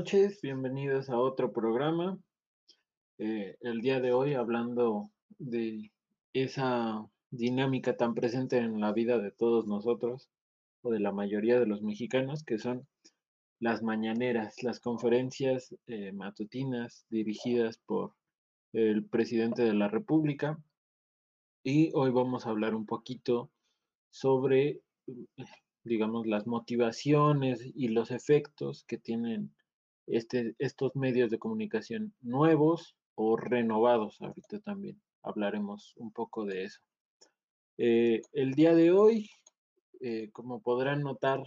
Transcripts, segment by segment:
noches, bienvenidos a otro programa. Eh, el día de hoy hablando de esa dinámica tan presente en la vida de todos nosotros o de la mayoría de los mexicanos, que son las mañaneras, las conferencias eh, matutinas dirigidas por el presidente de la República. Y hoy vamos a hablar un poquito sobre digamos, las motivaciones y los efectos que tienen este, estos medios de comunicación nuevos o renovados. Ahorita también hablaremos un poco de eso. Eh, el día de hoy, eh, como podrán notar,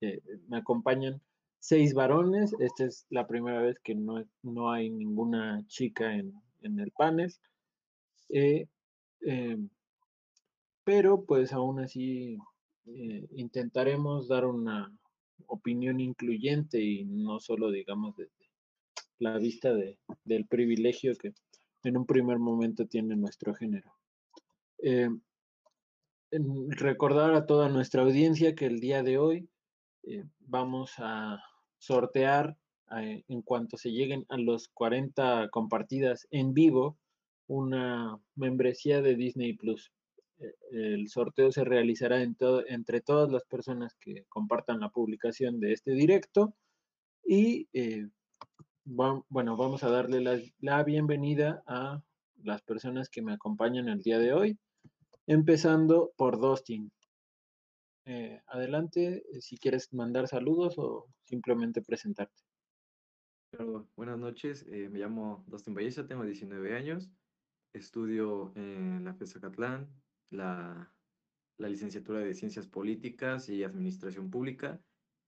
eh, me acompañan seis varones. Esta es la primera vez que no, no hay ninguna chica en, en el panel. pero pues aún así intentaremos dar una opinión incluyente y no solo, digamos, desde la vista de, del privilegio que en un primer momento tiene nuestro género. Eh, recordar a toda nuestra audiencia que el día de hoy eh, vamos a sortear en cuanto se lleguen a los 40 compartidas en vivo una membresía de Disney Plus. Eh, el sorteo se realizará entre todas las personas que compartan la publicación de este directo y eh, bueno, vamos a darle la, bienvenida a las personas que me acompañan el día de hoy, empezando por Dustin. Eh, adelante, si quieres mandar saludos o simplemente presentarte. buenas noches, me llamo Dustin Ballesa, tengo 19 años, estudio en la FESA Catlán, la, licenciatura de Ciencias Políticas y Administración Pública.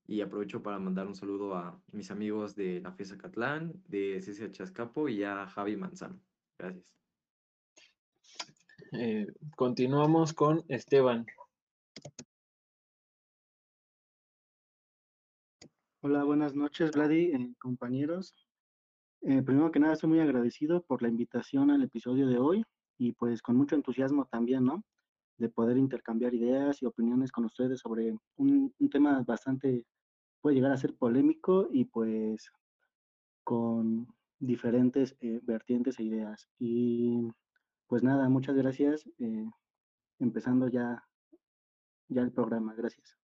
Y aprovecho para mandar un saludo a mis amigos de la FESA Catlán, de CCH Azcapo y a Javi Manzano. Gracias. Eh, continuamos con Esteban. Hola, buenas noches, Vladi, eh, compañeros. Eh, primero que nada, estoy muy agradecido por la invitación al episodio de hoy y pues con mucho entusiasmo también, ¿no? De poder intercambiar ideas y opiniones con ustedes sobre un, tema bastante, puede llegar a ser polémico y pues con diferentes eh, vertientes e ideas. Y pues nada, muchas gracias. Eh, empezando ya, ya el programa. Gracias.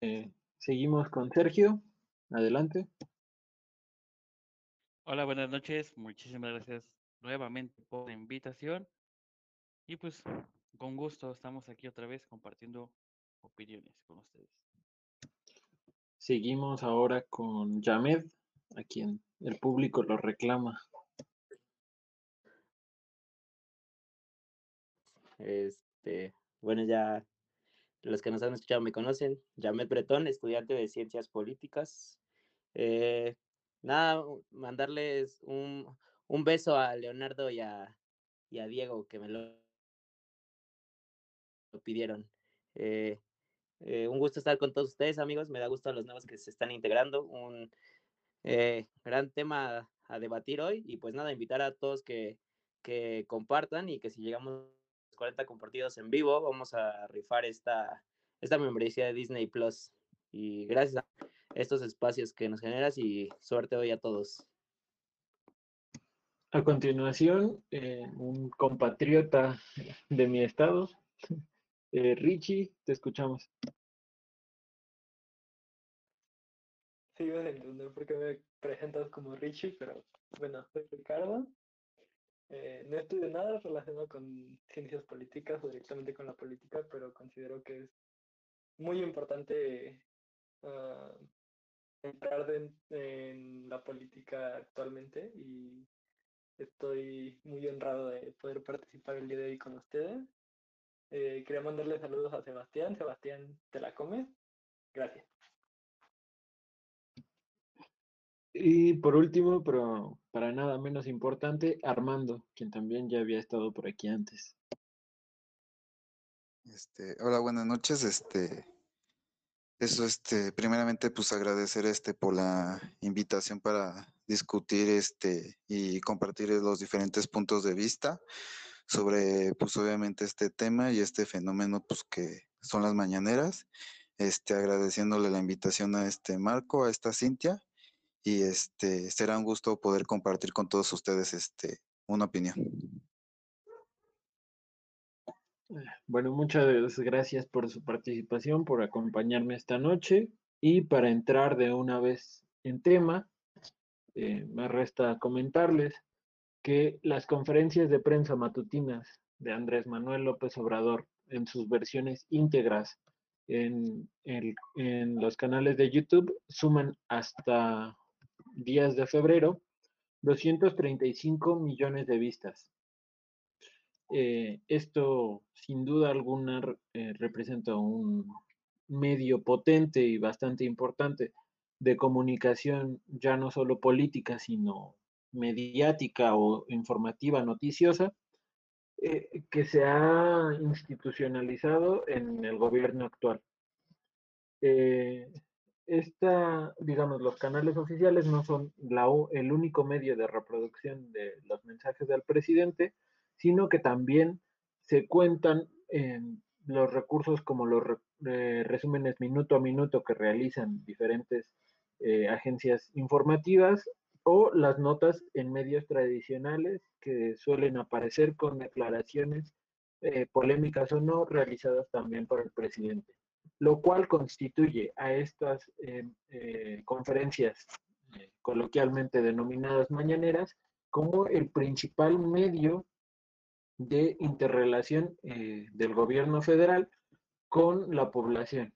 Eh, seguimos con Sergio. Adelante. Hola, buenas noches. Muchísimas gracias nuevamente por la invitación. Y pues con gusto estamos aquí otra vez compartiendo opiniones con ustedes. Seguimos ahora con Yamed, a quien el público lo reclama. Este, bueno, ya los que nos han escuchado me conocen. Yamed Bretón, estudiante de Ciencias Políticas. Eh, nada, mandarles un, un beso a Leonardo y a, Diego que me lo, pidieron. Eh, eh, un gusto estar con todos ustedes, amigos. Me da gusto a los nuevos que se están integrando. Un eh, gran tema a debatir hoy. Y pues nada, invitar a todos que, que compartan y que si llegamos a 40 compartidos en vivo, vamos a rifar esta, esta membresía de Disney Plus. Y gracias a estos espacios que nos generas y suerte hoy a todos. A continuación, un compatriota de mi estado, eh, Richie, te escuchamos. Sí, a entender por qué me presentas como Richie, pero bueno, soy Ricardo. Eh, no estudio nada relacionado con ciencias políticas o directamente con la política, pero considero que es muy importante ah, entrar en la política actualmente y Estoy muy honrado de poder participar el día de hoy con ustedes. Eh, quería mandarle saludos a Sebastián. Sebastián, ¿te la comes? Gracias. Y por último, pero para nada menos importante, Armando, quien también ya había estado por aquí antes. Este, hola, buenas noches. Este, eso, este, primeramente, pues agradecer este por la invitación para discutir este y compartir los diferentes puntos de vista sobre, pues obviamente este tema y este fenómeno, pues que son las mañaneras. este, agradeciéndole la invitación a este Marco, a esta Cintia, y este, será un gusto poder compartir con todos ustedes este, una opinión. Bueno, muchas gracias por su participación, por acompañarme esta noche y para entrar de una vez en tema, eh, me resta comentarles que las conferencias de prensa matutinas de Andrés Manuel López Obrador en sus versiones íntegras en, los canales de YouTube suman hasta días de febrero 235 millones de vistas. Eh, esto, sin duda alguna, eh, representa un medio potente y bastante importante de comunicación, ya no solo política, sino mediática o informativa noticiosa, eh, que se ha institucionalizado en el gobierno actual. Eh, esta, digamos, los canales oficiales no son la, el único medio de reproducción de los mensajes del presidente, sino que también se cuentan en los recursos como los eh, resúmenes minuto a minuto que realizan diferentes eh, agencias informativas o las notas en medios tradicionales que suelen aparecer con declaraciones eh, polémicas o no realizadas también por el presidente, lo cual constituye a estas conferencias coloquialmente denominadas mañaneras como el principal medio de interrelación eh, del gobierno federal con la población.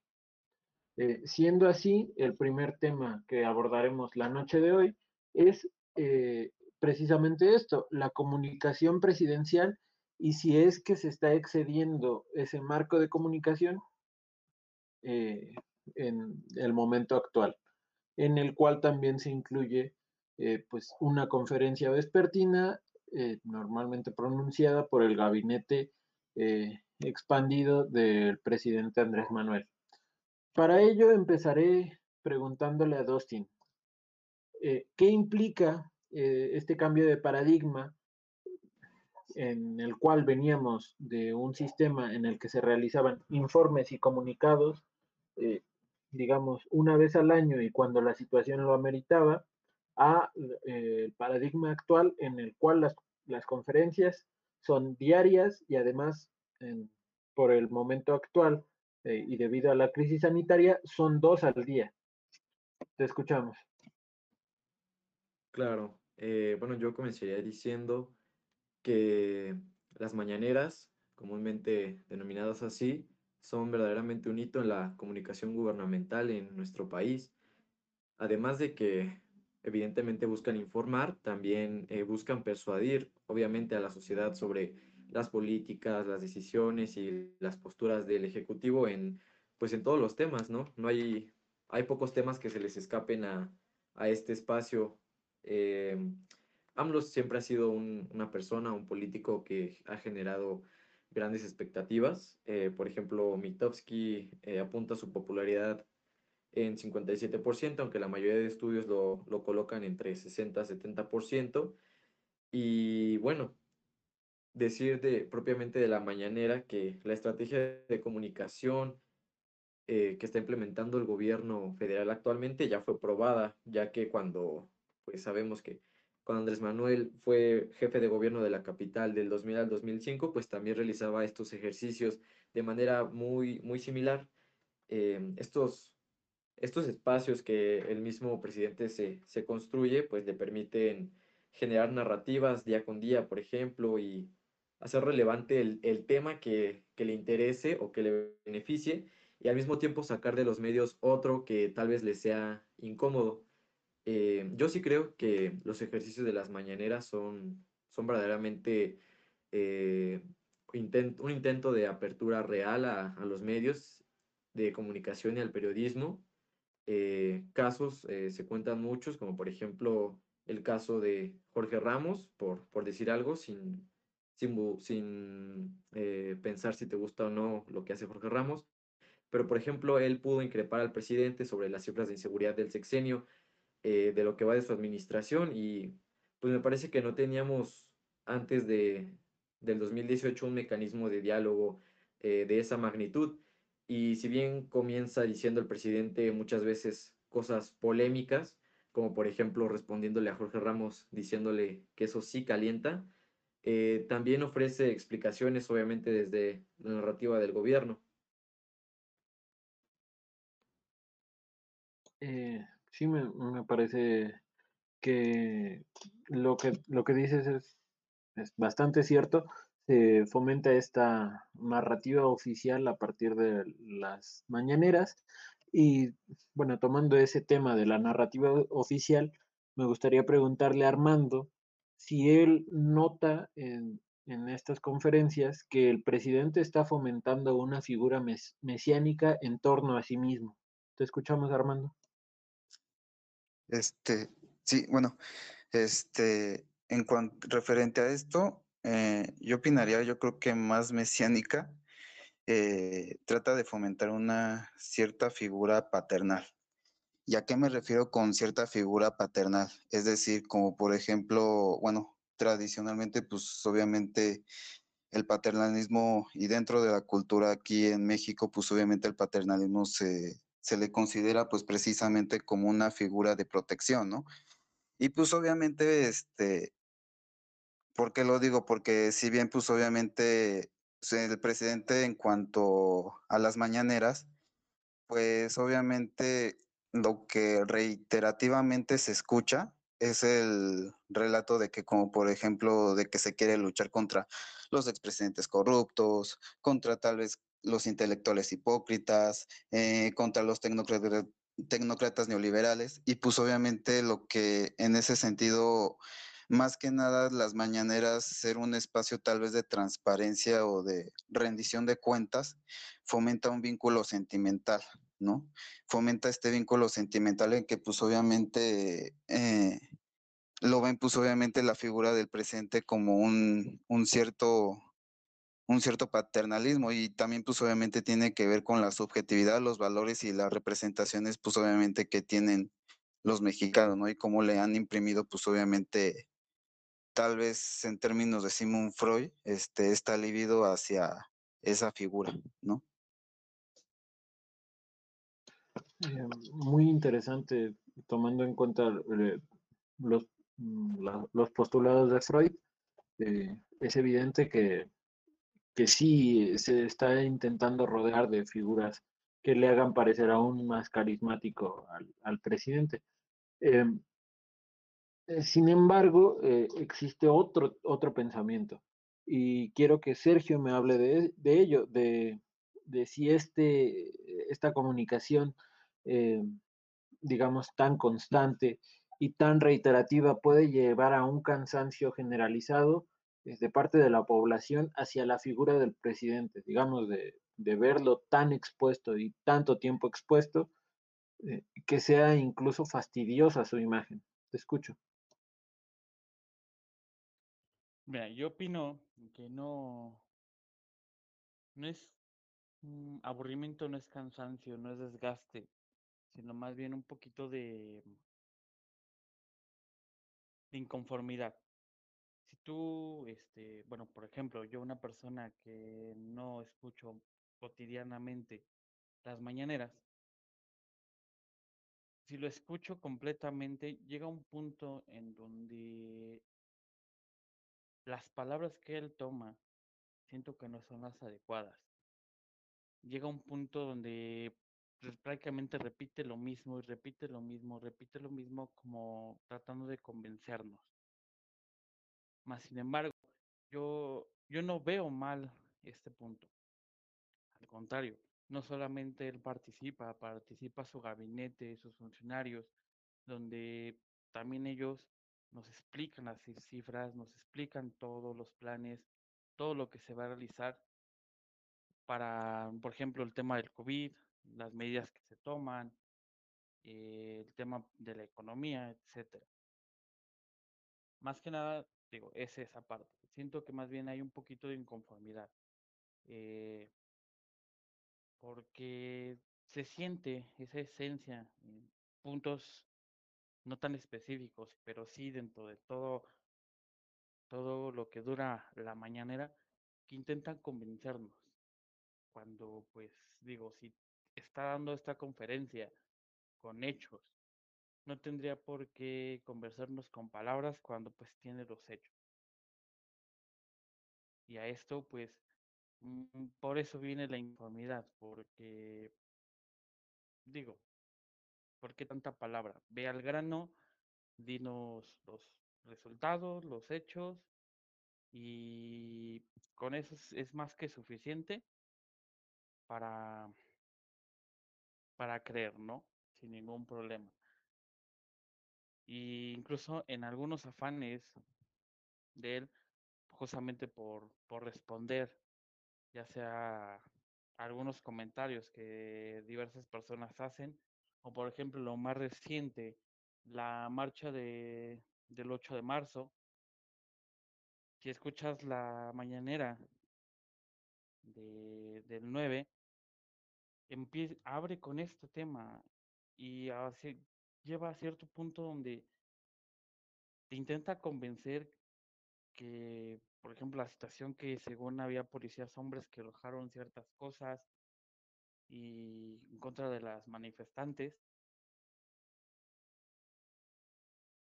Eh, siendo así, el primer tema que abordaremos la noche de hoy es eh, precisamente esto, la comunicación presidencial y si es que se está excediendo ese marco de comunicación en el momento actual, en el cual también se incluye pues una conferencia vespertina eh, normalmente pronunciada por el gabinete eh, expandido del presidente Andrés Manuel. Para ello empezaré preguntándole a Dustin, eh, ¿qué implica este cambio de paradigma en el cual veníamos de un sistema en el que se realizaban informes y comunicados, digamos, una vez al año y cuando la situación lo ameritaba, a eh, el paradigma actual en el cual las, las conferencias son diarias y además por el momento actual eh, y debido a la crisis sanitaria son dos al día. Te escuchamos. Claro, eh, bueno, yo comenzaría diciendo que las mañaneras, comúnmente denominadas así, son verdaderamente un hito en la comunicación gubernamental en nuestro país. Además de que evidentemente buscan informar, también eh, buscan persuadir, obviamente, a la sociedad sobre las políticas, las decisiones y las posturas del Ejecutivo en, pues, en todos los temas, ¿no? No hay, hay pocos temas que se les escapen a, a este espacio. Eh, AMLO siempre ha sido una persona, un político que ha generado grandes expectativas. Eh, por ejemplo, Mitowski eh, apunta su popularidad en 57%, aunque la mayoría de estudios lo, lo colocan entre 60 y 70%. Y bueno, decir de, propiamente de la mañanera que la estrategia de comunicación eh, que está implementando el gobierno federal actualmente ya fue probada, ya que cuando, pues sabemos que cuando Andrés Manuel fue jefe de gobierno de la capital del 2000 al 2005, pues también realizaba estos ejercicios de manera muy, muy similar. Eh, estos estos espacios que el mismo presidente se, se construye, pues le permiten generar narrativas día con día, por ejemplo, y hacer relevante el, el tema que, que, le interese o que le beneficie, y al mismo tiempo sacar de los medios otro que tal vez le sea incómodo. Eh, yo sí creo que los ejercicios de las mañaneras son, son verdaderamente eh, un intento de apertura real a, a los medios de comunicación y al periodismo eh, casos, eh, se cuentan muchos, como por ejemplo el caso de Jorge Ramos, por, por decir algo, sin, sin, sin eh, pensar si te gusta o no lo que hace Jorge Ramos. Pero, por ejemplo, él pudo increpar al presidente sobre las cifras de inseguridad del sexenio, de lo que va de su administración, y pues me parece que no teníamos antes de, del 2018 un mecanismo de diálogo de esa magnitud. Y si bien comienza diciendo el presidente muchas veces cosas polémicas, como por ejemplo respondiéndole a Jorge Ramos diciéndole que eso sí calienta, eh, también ofrece explicaciones, obviamente, desde la narrativa del gobierno. Eh, sí, me, me parece que lo que, lo que dices es, es bastante cierto. Se fomenta esta narrativa oficial a partir de las mañaneras. Y bueno, tomando ese tema de la narrativa oficial, me gustaría preguntarle a Armando si él nota en, en estas conferencias que el presidente está fomentando una figura mes- mesiánica en torno a sí mismo. ¿Te escuchamos, Armando? Este, sí, bueno, este, en cuanto referente a esto, eh, yo opinaría, yo creo que más mesiánica, eh, trata de fomentar una cierta figura paternal. ¿Y a qué me refiero con cierta figura paternal? Es decir, como por ejemplo, bueno, tradicionalmente, pues obviamente el paternalismo y dentro de la cultura aquí en México, pues obviamente el paternalismo se, se le considera pues precisamente como una figura de protección, ¿no? Y pues obviamente, este, ¿por qué lo digo? Porque si bien pues obviamente se- el presidente en cuanto a las mañaneras, pues obviamente lo que reiterativamente se escucha es el relato de que como por ejemplo de que se quiere luchar contra los expresidentes corruptos, contra tal vez los intelectuales hipócritas, eh, contra los tecnócratas, neoliberales y pues obviamente lo que en ese sentido más que nada las mañaneras ser un espacio tal vez de transparencia o de rendición de cuentas fomenta un vínculo sentimental, ¿no? Fomenta este vínculo sentimental en que pues obviamente eh, lo ven pues obviamente la figura del presidente como un, un cierto un cierto paternalismo y también pues obviamente tiene que ver con la subjetividad, los valores y las representaciones pues obviamente que tienen los mexicanos, ¿no? Y cómo le han imprimido pues obviamente tal vez en términos de Sigmund Freud, este, está libido hacia esa figura, ¿no? Eh, muy interesante, tomando en cuenta eh, los, mm, los postulados de Freud. eh, es evidente que, que sí se está intentando rodear de figuras que le hagan parecer aún más carismático al, presidente. Em, eh, sin embargo, eh, existe otro, otro pensamiento y quiero que Sergio me hable de, de ello, de, de si este, esta comunicación, eh, digamos, tan constante y tan reiterativa puede llevar a un cansancio generalizado de parte de la población hacia la figura del presidente, digamos, de, de verlo tan expuesto y tanto tiempo expuesto, eh, que sea incluso fastidiosa su imagen. Te escucho. Mira, yo opino que no, no es aburrimiento, no es cansancio, no es desgaste, sino más bien un poquito de inconformidad. Este, bueno, por ejemplo, yo una persona que no escucho cotidianamente las mañaneras, si lo escucho completamente, llega un punto en donde las palabras que él toma, siento que no son las adecuadas. Llega un punto donde prácticamente repite lo mismo y repite lo mismo, repite lo mismo como tratando de convencernos. Más sin embargo, yo, yo no veo mal este punto. Al contrario, no solamente él participa, participa su gabinete, sus funcionarios, donde también ellos nos explican las ci- cifras, nos explican todos los planes, todo lo que se va a realizar para, por ejemplo, el tema del COVID, las medidas que se toman, eh, el tema de la economía, etcétera. Más que nada, digo, es esa parte. Siento que más bien hay un poquito de inconformidad. eh, porque se siente esa esencia en puntos no tan específicos, pero sí dentro de todo, todo lo que dura la mañanera, que intentan convencernos. cuando pues digo, si está dando esta conferencia con hechos, no tendría por qué conversarnos con palabras cuando pues tiene los hechos. Y a esto pues mm, por eso viene la inconformidad, porque digo, ¿por qué tanta palabra? Ve al grano, dinos los resultados, los hechos y con eso es, más que suficiente para, para creer, ¿no? Sin ningún problema. Y incluso en algunos afanes de él, justamente por, por responder, ya sea algunos comentarios que diversas personas hacen, o por ejemplo lo más reciente, la marcha de, del 8 de marzo, si escuchas la mañanera de, del 9, empieza, abre con este tema y hace, lleva a cierto punto donde te intenta convencer que, por ejemplo, la situación que según había policías hombres que arrojaron ciertas cosas y en contra de las manifestantes,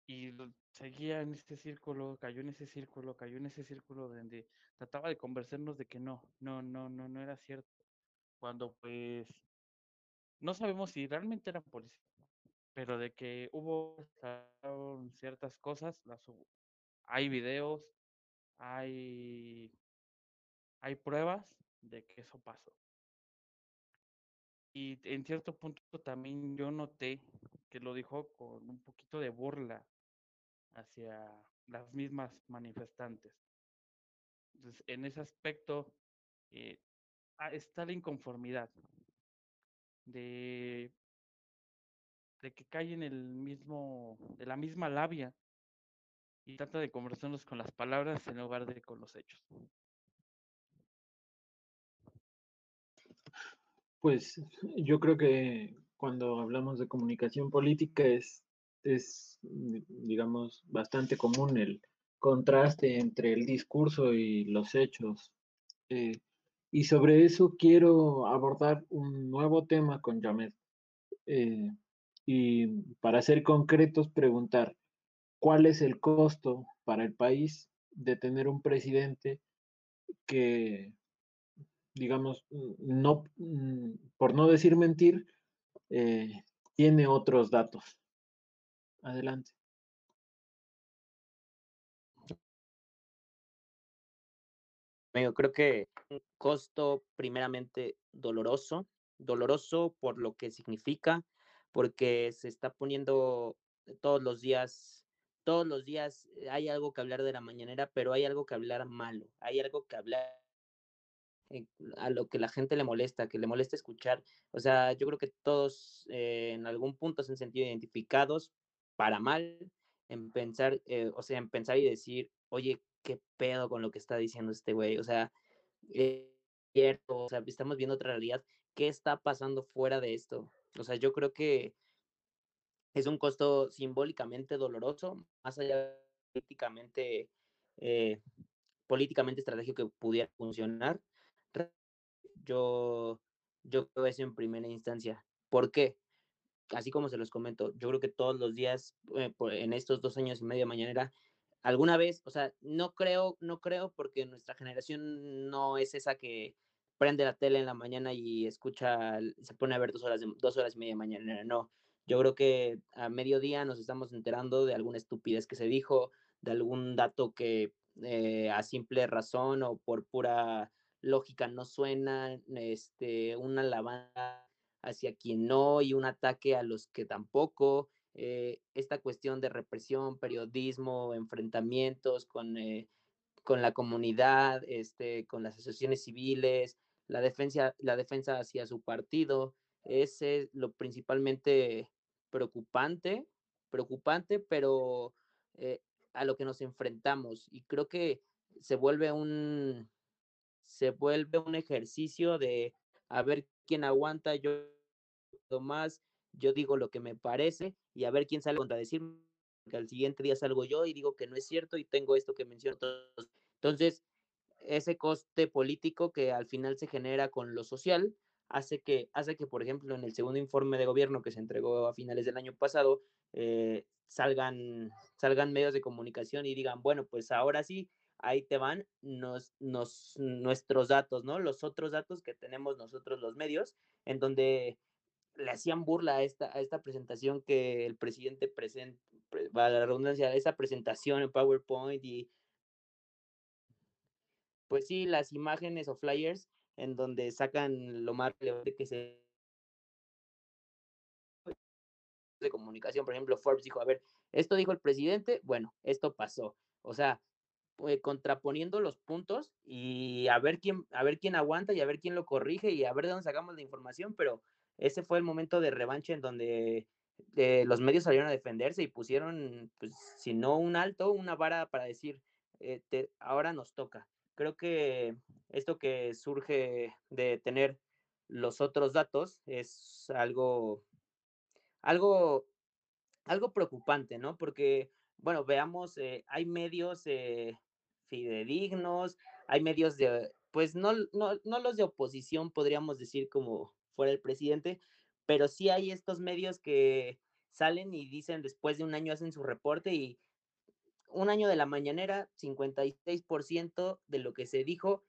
y seguía en este círculo, cayó en ese círculo, cayó en ese círculo donde trataba de convencernos de que no, no, no, no, no era cierto. Cuando pues no sabemos si realmente eran policías, pero de que hubo ciertas cosas, las hubo. Hay videos, hay, hay pruebas de que eso pasó. Y en cierto punto también yo noté que lo dijo con un poquito de burla hacia las mismas manifestantes. Entonces, en ese aspecto eh, ah, está la inconformidad de, de que cae en el mismo, de la misma labia y trata de conversarnos con las palabras en lugar de con los hechos. Pues yo creo que cuando hablamos de comunicación política es es, digamos, bastante común el contraste entre el discurso y los hechos. Eh, y sobre eso quiero abordar un nuevo tema con Yamed. Eh, y para ser concretos, preguntar, ¿cuál es el costo para el país de tener un presidente que, digamos, no, mm, por no decir mentir, eh, tiene otros datos? Adelante. creo que un costo primeramente doloroso, doloroso por lo que significa, porque se está poniendo todos los días, todos los días hay algo que hablar de la mañanera, pero hay algo que hablar malo, hay algo que hablar a lo que la gente le molesta, que le molesta escuchar. O sea, yo creo que todos eh, en algún punto se han sentido identificados para mal, en pensar, eh, o sea, en pensar y decir, oye, qué pedo con lo que está diciendo este güey, o sea, eh, o sea, estamos viendo otra realidad, ¿qué está pasando fuera de esto? O sea, yo creo que es un costo simbólicamente doloroso, más allá políticamente, eh, políticamente estratégico que pudiera funcionar. Yo, yo creo eso en primera instancia. ¿Por qué? así como se los comento, yo creo que todos los días, eh, en estos dos años y medio mañanera, alguna vez, o sea, no creo, no creo porque nuestra generación no es esa que prende la tele en la mañana y escucha, se pone a ver dos horas, dos horas y media de mañanera, no. Yo creo que a mediodía nos estamos enterando de alguna estupidez que se dijo, de algún dato que eh, a simple razón o por pura lógica no suena, este, una lavanda hacia quien no y un ataque a los que tampoco. Eh, esta cuestión de represión, periodismo, enfrentamientos con, eh, con la comunidad, este, con las asociaciones civiles, la defensa, la defensa hacia su partido, es lo principalmente preocupante, preocupante, pero eh, a lo que nos enfrentamos. Y creo que se vuelve un, se vuelve un ejercicio de a ver quién aguanta. Yo más, yo digo lo que me parece y a ver quién sale a contradecirme, que al siguiente día salgo yo y digo que no es cierto y tengo esto que menciono. Entonces, ese coste político que al final se genera con lo social hace que, hace que, por ejemplo, en el segundo informe de gobierno que se entregó a finales del año pasado, eh, salgan, salgan medios de comunicación y digan, bueno, pues ahora sí, ahí te van nos, nos, nuestros datos, ¿no? Los otros datos que tenemos nosotros los medios, en donde le hacían burla a esta, a esta presentación que el presidente presenta, la redundancia, esa presentación en PowerPoint y pues sí, las imágenes o flyers en donde sacan lo más relevante que se de comunicación, por ejemplo, Forbes dijo, a ver, esto dijo el presidente, bueno, esto pasó. O sea, pues, contraponiendo los puntos y a ver quién a ver quién aguanta y a ver quién lo corrige y a ver de dónde sacamos la información, pero ese fue el momento de revancha en donde eh, los medios salieron a defenderse y pusieron, pues, si no un alto, una vara para decir, eh, ahora nos toca creo que esto que surge de tener los otros datos es algo, algo, algo preocupante, ¿no? Porque, bueno, veamos, eh, hay medios eh, fidedignos, hay medios de, pues no, no, no los de oposición, podríamos decir, como fuera el presidente, pero sí hay estos medios que salen y dicen después de un año hacen su reporte y un año de la mañanera, 56% de lo que se dijo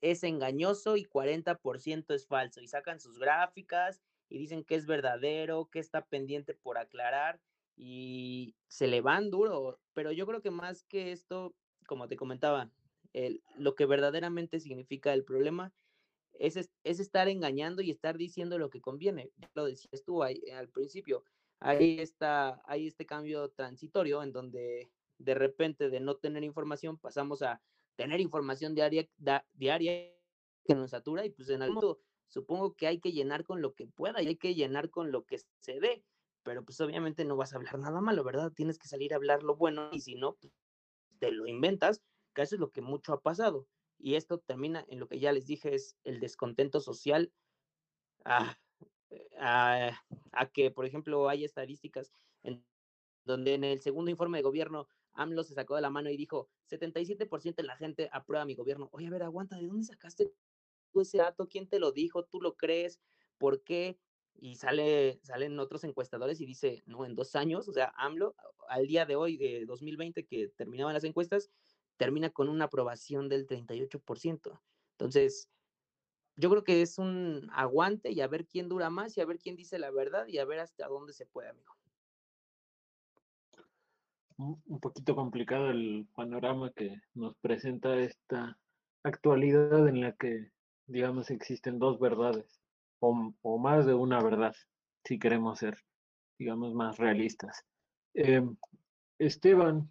es engañoso y 40% es falso. Y sacan sus gráficas y dicen que es verdadero, que está pendiente por aclarar y se le van duro. Pero yo creo que más que esto, como te comentaba, lo que verdaderamente significa el problema es, es, estar engañando y estar diciendo lo que conviene. Lo decías tú ahí, al principio. Ahí está, hay este cambio transitorio en donde de repente de no tener información pasamos a tener información diaria, diaria que nos satura y pues en algún momento supongo que hay que llenar con lo que pueda y hay que llenar con lo que se dé, pero pues obviamente no vas a hablar nada malo, ¿verdad? Tienes que salir a hablar lo bueno y si no, pues, te lo inventas, que eso es lo que mucho ha pasado. Y esto termina en lo que ya les dije, es el descontento social a, a, a que, por ejemplo, hay estadísticas en donde en el segundo informe de gobierno AMLO se sacó de la mano y dijo, 77% de la gente aprueba mi gobierno. Oye, a ver, aguanta, ¿de dónde sacaste tú ese dato? ¿Quién te lo dijo? ¿Tú lo crees? ¿Por qué? Y sale, salen otros encuestadores y dice, no, en dos años, o sea, AMLO, al día de hoy, de 2020, que terminaban las encuestas, termina con una aprobación del 38%. Entonces, yo creo que es un aguante y a ver quién dura más y a ver quién dice la verdad y a ver hasta dónde se puede, amigo un poquito complicado el panorama que nos presenta esta actualidad en la que, digamos, existen dos verdades o, más de una verdad, si queremos ser, digamos, más realistas. Em, Esteban,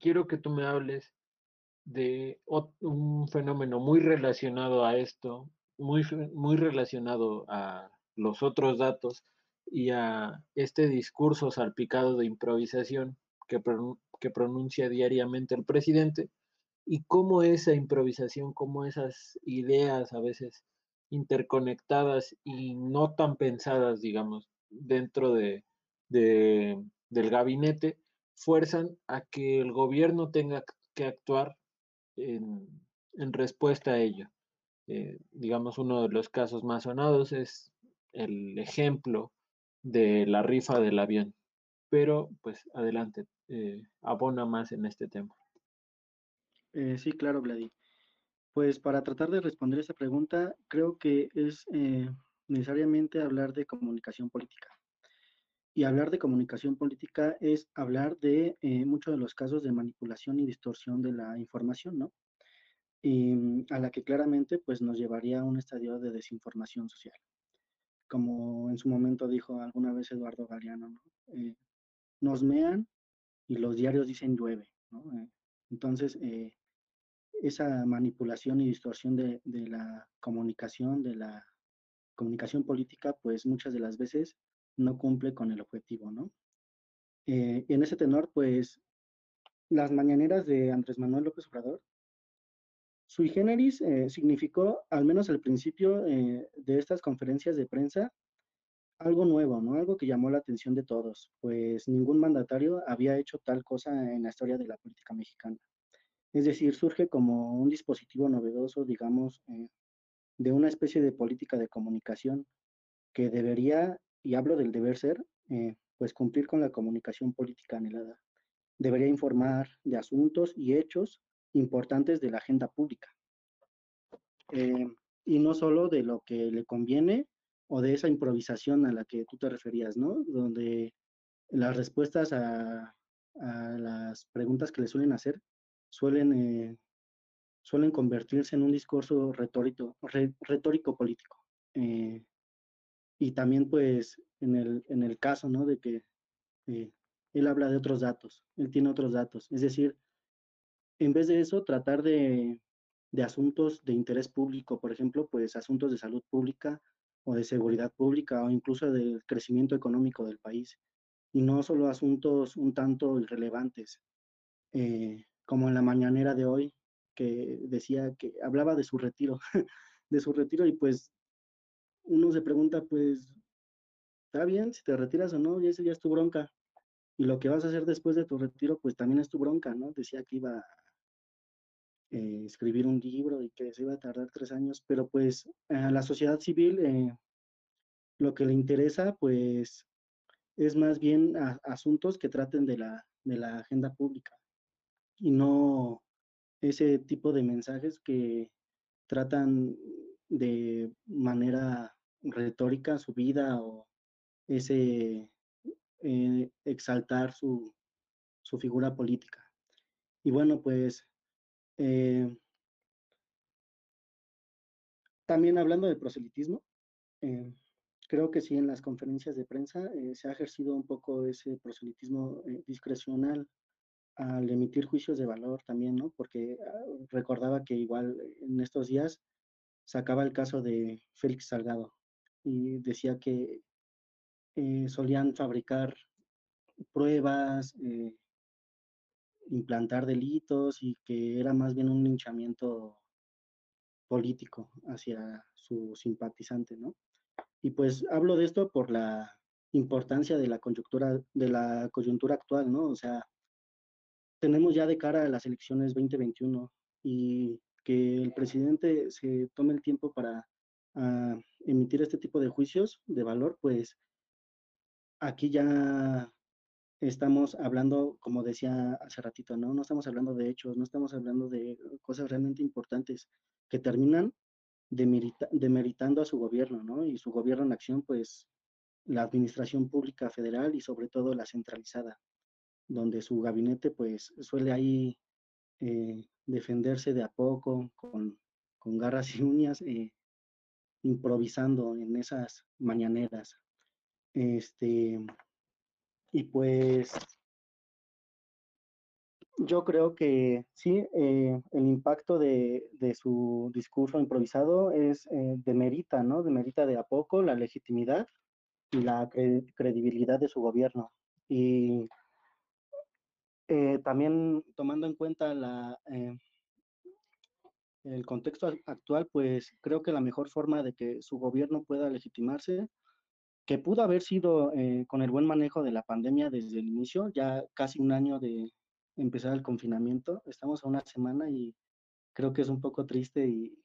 quiero que tú me hables de un fenómeno muy relacionado a esto, muy, muy relacionado a los otros datos y a este discurso salpicado de improvisación que, pronuncia diariamente el presidente y cómo esa improvisación, cómo esas ideas a veces interconectadas y no tan pensadas, digamos, dentro de, del gabinete, fuerzan a que el gobierno tenga que actuar en, respuesta a ello. Eh, digamos, uno de los casos más sonados es el ejemplo de la rifa del avión. Pero, pues, adelante, eh, abona más en este tema. Eh, sí, claro, Vladi. Pues para tratar de responder esa pregunta, creo que es eh, necesariamente hablar de comunicación política. Y hablar de comunicación política es hablar de muchos de los casos de manipulación y distorsión de la información, ¿no? Y mm, a la que claramente pues nos llevaría a un estadio de desinformación social. Como en su momento dijo alguna vez Eduardo Galeano, ¿no? nos mean y los diarios dicen llueve. Eh, entonces, eh, esa manipulación y distorsión de, la comunicación, de la comunicación política, pues muchas de las veces no cumple con el objetivo, ¿no? Eh, en ese tenor, pues, las mañaneras de Andrés Manuel López Obrador, sui generis significó, al menos al principio de estas conferencias de prensa, algo nuevo, ¿no? Algo que llamó la atención de todos, pues ningún mandatario había hecho tal cosa en la historia de la política mexicana. Es decir, surge como un dispositivo novedoso, digamos, eh, de una especie de política de comunicación que debería, y hablo del deber ser, eh, pues cumplir con la comunicación política anhelada. Debería informar de asuntos y hechos importantes de la agenda pública. Eh, y no solo de lo que le conviene o de esa improvisación a la que tú te referías, ¿no? Donde las respuestas a, las preguntas que le suelen hacer suelen, eh, suelen convertirse en un discurso retórico, retórico político. Eh, y también pues en el, en el caso, ¿no? De que eh, él habla de otros datos, él tiene otros datos. Es decir, en vez de eso, tratar de, de asuntos de interés público, por ejemplo, pues asuntos de salud pública o de seguridad pública o incluso del crecimiento económico del país y no solo asuntos un tanto irrelevantes, eh, como en la mañanera de hoy, que decía que hablaba de su retiro, de su retiro y pues uno se pregunta, pues, está bien si te retiras o no, y ese ya es tu bronca. Y lo que vas a hacer después de tu retiro, pues también es tu bronca, ¿no? Decía que iba eh, escribir un libro y que se iba a tardar tres años, pero pues a la sociedad civil eh, lo que le interesa, pues, es más bien asuntos que traten de la, de la agenda pública y no ese tipo de mensajes que tratan de manera retórica su vida o ese eh, exaltar su, su, figura política. Y bueno, pues eh, también hablando de proselitismo, eh, creo que sí en las conferencias de prensa se ha ejercido un poco ese proselitismo discrecional al emitir juicios de valor también, ¿no? Porque ah, recordaba que igual en estos días sacaba el caso de Félix Salgado y decía que eh, solían fabricar pruebas, eh, implantar delitos y que era más bien un linchamiento político hacia su simpatizante, ¿no? Y pues hablo de esto por la importancia de la coyuntura, de la coyuntura actual, ¿no? O sea, tenemos ya de cara a las elecciones 2021 y que el presidente se tome el tiempo para ah, emitir este tipo de juicios de valor, pues aquí ya estamos hablando, como decía hace ratito, ¿no? No estamos hablando de hechos, no estamos hablando de cosas realmente importantes que terminan demeritando a su gobierno, ¿no? Y su gobierno en acción, pues la administración pública federal y sobre todo la centralizada, donde su gabinete pues suele ahí eh, defenderse de a poco, con, garras y uñas, eh, improvisando en esas mañaneras. Este, y pues yo creo que sí, eh, el impacto de, su discurso improvisado es demerita, ¿no? Demerita de a poco la legitimidad y la credibilidad de su gobierno. Y eh, también tomando en cuenta la, eh, el contexto actual, pues creo que la mejor forma de que su gobierno pueda legitimarse, que pudo haber sido eh, con el buen manejo de la pandemia desde el inicio, ya casi un año de empezar el confinamiento, estamos a una semana y creo que es un poco triste y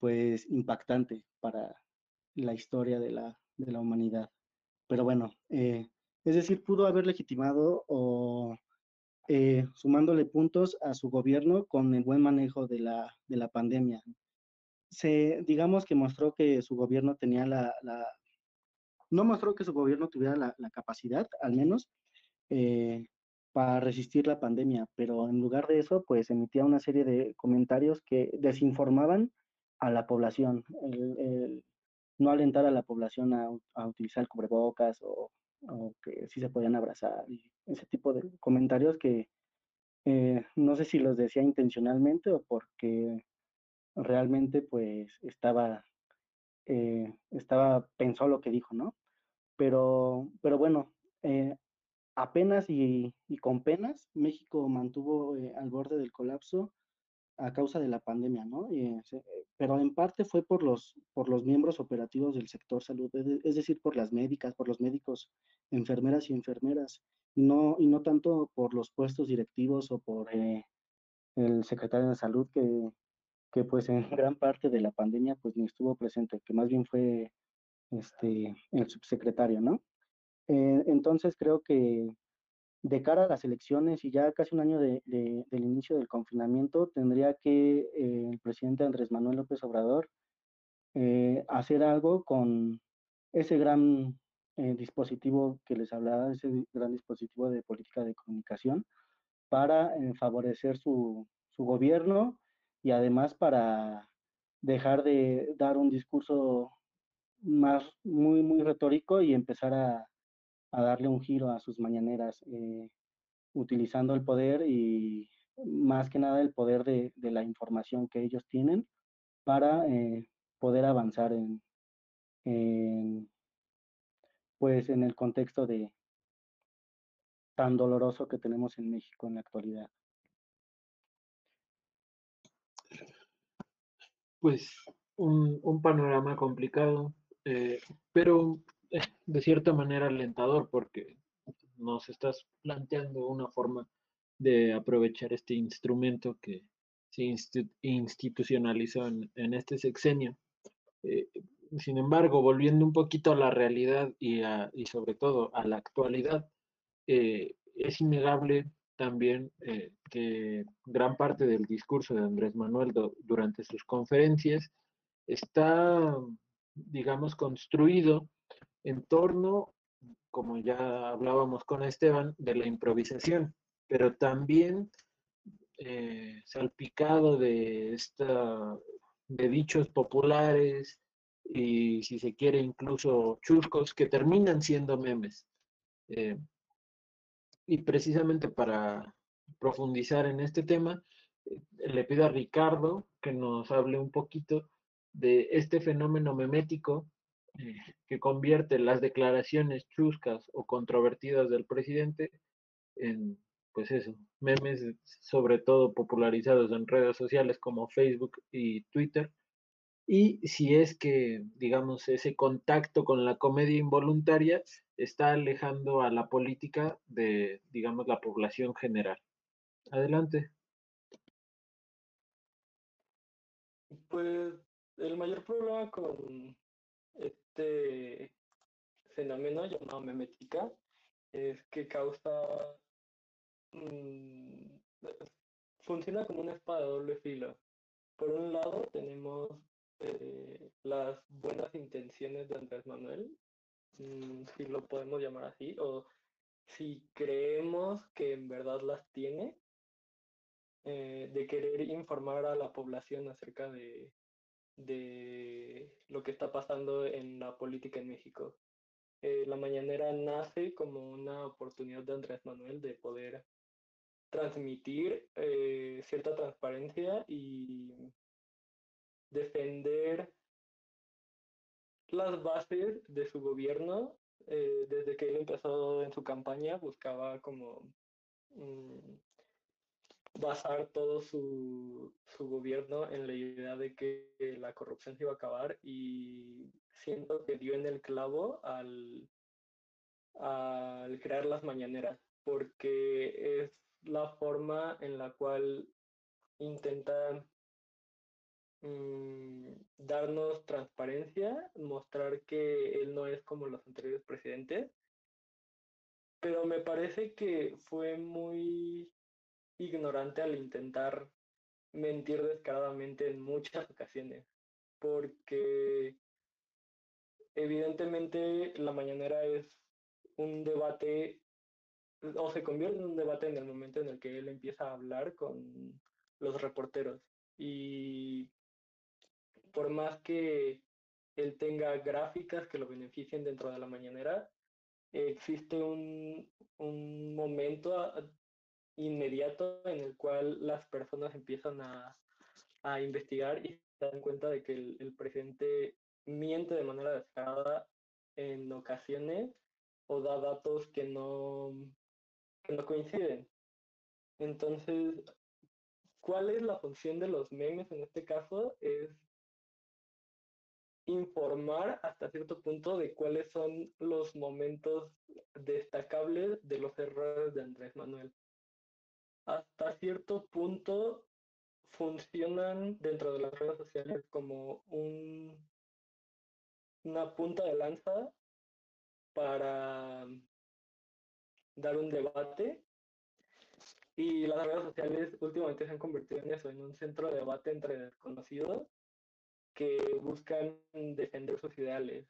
pues impactante para la historia de la, de la humanidad. Pero bueno, eh, es decir, pudo haber legitimado o eh, sumándole puntos a su gobierno con el buen manejo de la, de la pandemia. Se, digamos que mostró que su gobierno tenía la, la no mostró que su gobierno tuviera la, capacidad, al menos, eh, para resistir la pandemia, pero en lugar de eso, pues emitía una serie de comentarios que desinformaban a la población, el, no alentar a la población a, utilizar cubrebocas o o que sí se podían abrazar y ese tipo de comentarios que eh, no sé si los decía intencionalmente o porque realmente pues estaba, eh, estaba, pensó lo que dijo, ¿no? Pero, pero bueno, eh, apenas y, y, con penas, México mantuvo al borde del colapso a causa de la pandemia, ¿no? pero en parte fue por los, por los miembros operativos del sector salud, es decir, por las médicas, por los médicos, enfermeras y enfermeras, no, y no tanto por los puestos directivos o por el secretario de salud que, que pues en gran parte de la pandemia pues ni estuvo presente, que más bien fue este, el subsecretario, ¿no? Eh, entonces creo que de cara a las elecciones y ya casi un año de, del inicio del confinamiento, tendría que eh, el presidente Andrés Manuel López Obrador eh, hacer algo con ese gran dispositivo que les hablaba, ese gran dispositivo de política de comunicación para favorecer su, su gobierno y además para dejar de dar un discurso más muy, muy retórico y empezar a, darle un giro a sus mañaneras, eh, utilizando el poder y más que nada el poder de, la información que ellos tienen para eh, poder avanzar en, en, pues en el contexto de tan doloroso que tenemos en México en la actualidad. Pues un, panorama complicado, eh, pero eh, de cierta manera alentador porque nos estás planteando una forma de aprovechar este instrumento que se institucionalizó en, este sexenio. Eh, sin embargo, volviendo un poquito a la realidad y, y sobre todo a la actualidad, es innegable también eh, que gran parte del discurso de Andrés Manuel durante sus conferencias está, digamos, construido en torno, como ya hablábamos con Esteban, de la improvisación, pero también eh, salpicado de, esta, de dichos populares y, si se quiere, incluso chuscos que terminan siendo memes. Eh, y precisamente para profundizar en este tema, eh, le pido a Ricardo que nos hable un poquito de este fenómeno memético eh, que convierte las declaraciones chuscas o controvertidas del presidente en, pues eso, memes sobre todo popularizados en redes sociales como Facebook y Twitter, y si es que, digamos, ese contacto con la comedia involuntaria está alejando a la política de, digamos, la población general. Adelante. Pues el mayor problema con este fenómeno llamado memética es que causa mm, funciona como una espada de doble filo. Por un lado tenemos eh, las buenas intenciones de Andrés Manuel, mm, si lo podemos llamar así, o si creemos que en verdad las tiene, eh, de querer informar a la población acerca de, de lo que está pasando en la política en México. Eh, la mañanera nace como una oportunidad de Andrés Manuel de poder transmitir cierta transparencia y defender las bases de su gobierno. Eh, desde que él empezó en su campaña, buscaba como mm, basar todo su, su, gobierno en la idea de que la corrupción se iba a acabar y siento que dio en el clavo al, al crear las mañaneras, porque es la forma en la cual intenta Mm, darnos transparencia, mostrar que él no es como los anteriores presidentes, pero me parece que fue muy ignorante al intentar mentir descaradamente en muchas ocasiones, porque evidentemente la mañanera es un debate o se convierte en un debate en el momento en el que él empieza a hablar con los reporteros. Y por más que él tenga gráficas que lo beneficien dentro de la mañanera, existe un, momento inmediato en el cual las personas empiezan a, investigar y se dan cuenta de que el, presidente miente de manera descarada en ocasiones o da datos que no, que no coinciden. Entonces, ¿cuál es la función de los memes en este caso? Es informar hasta cierto punto de cuáles son los momentos destacables de los errores de Andrés Manuel. Hasta cierto punto funcionan dentro de las redes sociales como un, una punta de lanza para dar un debate y las redes sociales últimamente se han convertido en eso, en un centro de debate entre desconocidos que buscan defender sus ideales.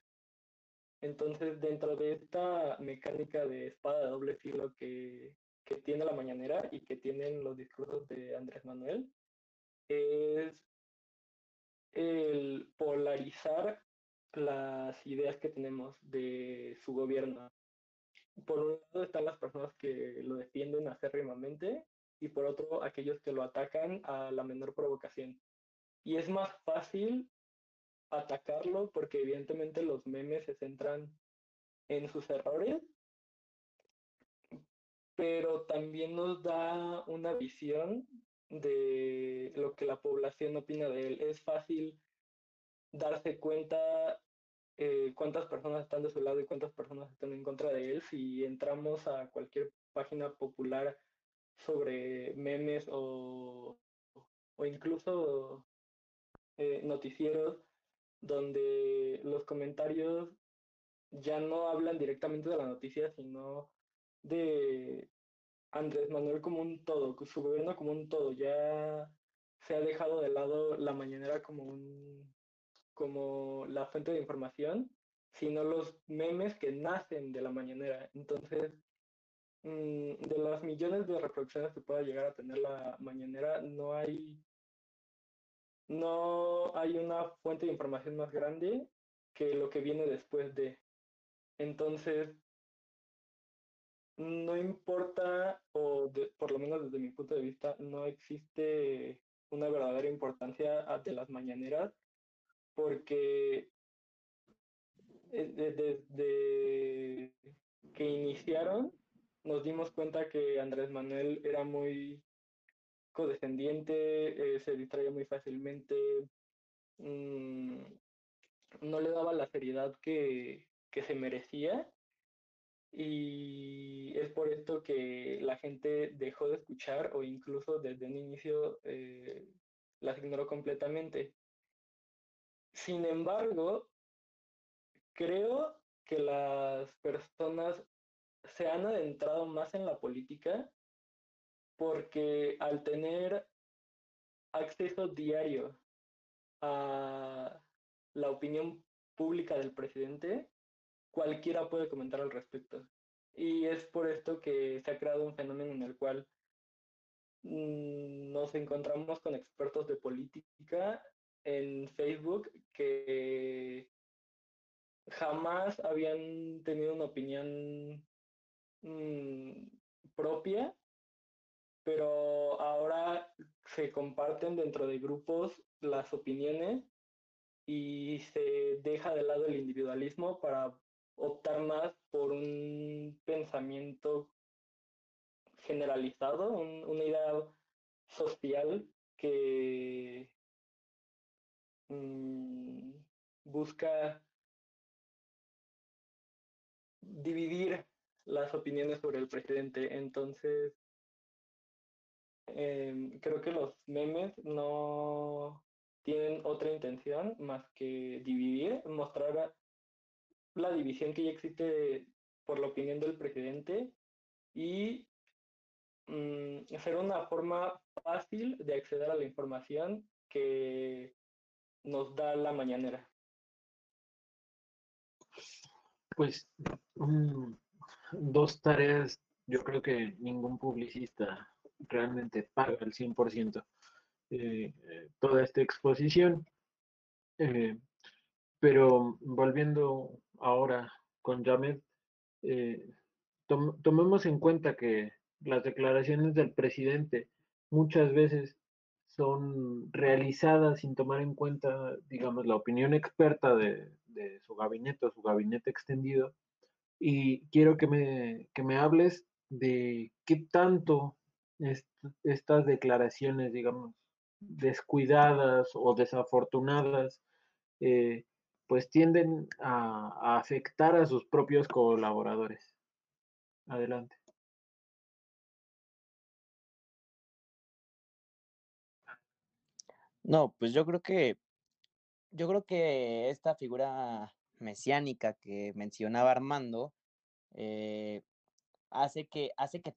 Entonces, dentro de esta mecánica de espada de doble filo que, que tiene la mañanera y que tienen los discursos de Andrés Manuel, es el polarizar las ideas que tenemos de su gobierno. Por un lado están las personas que lo defienden acérrimamente y por otro aquellos que lo atacan a la menor provocación. Y es más fácil atacarlo porque evidentemente los memes se centran en sus errores, pero también nos da una visión de lo que la población opina de él. Es fácil darse cuenta eh, cuántas personas están de su lado y cuántas personas están en contra de él si entramos a cualquier página popular sobre memes o, o incluso eh, noticieros donde los comentarios ya no hablan directamente de la noticia, sino de Andrés Manuel como un todo, su gobierno como un todo. Ya se ha dejado de lado la mañanera como un como la fuente de información, sino los memes que nacen de la mañanera. Entonces, mm, de las millones de reproducciones que pueda llegar a tener la mañanera, no hay no hay una fuente de información más grande que lo que viene después de. Entonces, no importa, o por lo menos desde mi punto de vista, no existe una verdadera importancia de las mañaneras, porque desde que iniciaron nos dimos cuenta que Andrés Manuel era muy codescendiente, eh, se distraía muy fácilmente, mm, no le daba la seriedad que, que se merecía y es por esto que la gente dejó de escuchar o incluso desde un inicio eh, las ignoró completamente. Sin embargo, creo que las personas se han adentrado más en la política porque al tener acceso diario a la opinión pública del presidente, cualquiera puede comentar al respecto. Y es por esto que se ha creado un fenómeno en el cual mm, nos encontramos con expertos de política en Facebook que jamás habían tenido una opinión mm, propia pero ahora se comparten dentro de grupos las opiniones y se deja de lado el individualismo para optar más por un pensamiento generalizado, una idea social que mm, busca dividir las opiniones sobre el presidente. Entonces, Em, creo que los memes no tienen otra intención más que dividir, mostrar la división que ya existe por la opinión del presidente y mm, ser una forma fácil de acceder a la información que nos da la mañanera. Pues mm, dos tareas, yo creo que ningún publicista realmente paga el 100% eh, toda esta exposición. Eh, pero volviendo ahora con Jamed, eh, tomemos en cuenta que las declaraciones del presidente muchas veces son realizadas sin tomar en cuenta, digamos, la opinión experta de, de su gabinete o su gabinete extendido. Y quiero que me, que me hables de qué tanto estas declaraciones, digamos, descuidadas o desafortunadas, eh, pues tienden a, afectar a sus propios colaboradores. Adelante. No, pues yo creo que yo creo que esta figura mesiánica que mencionaba Armando eh, hace que hace que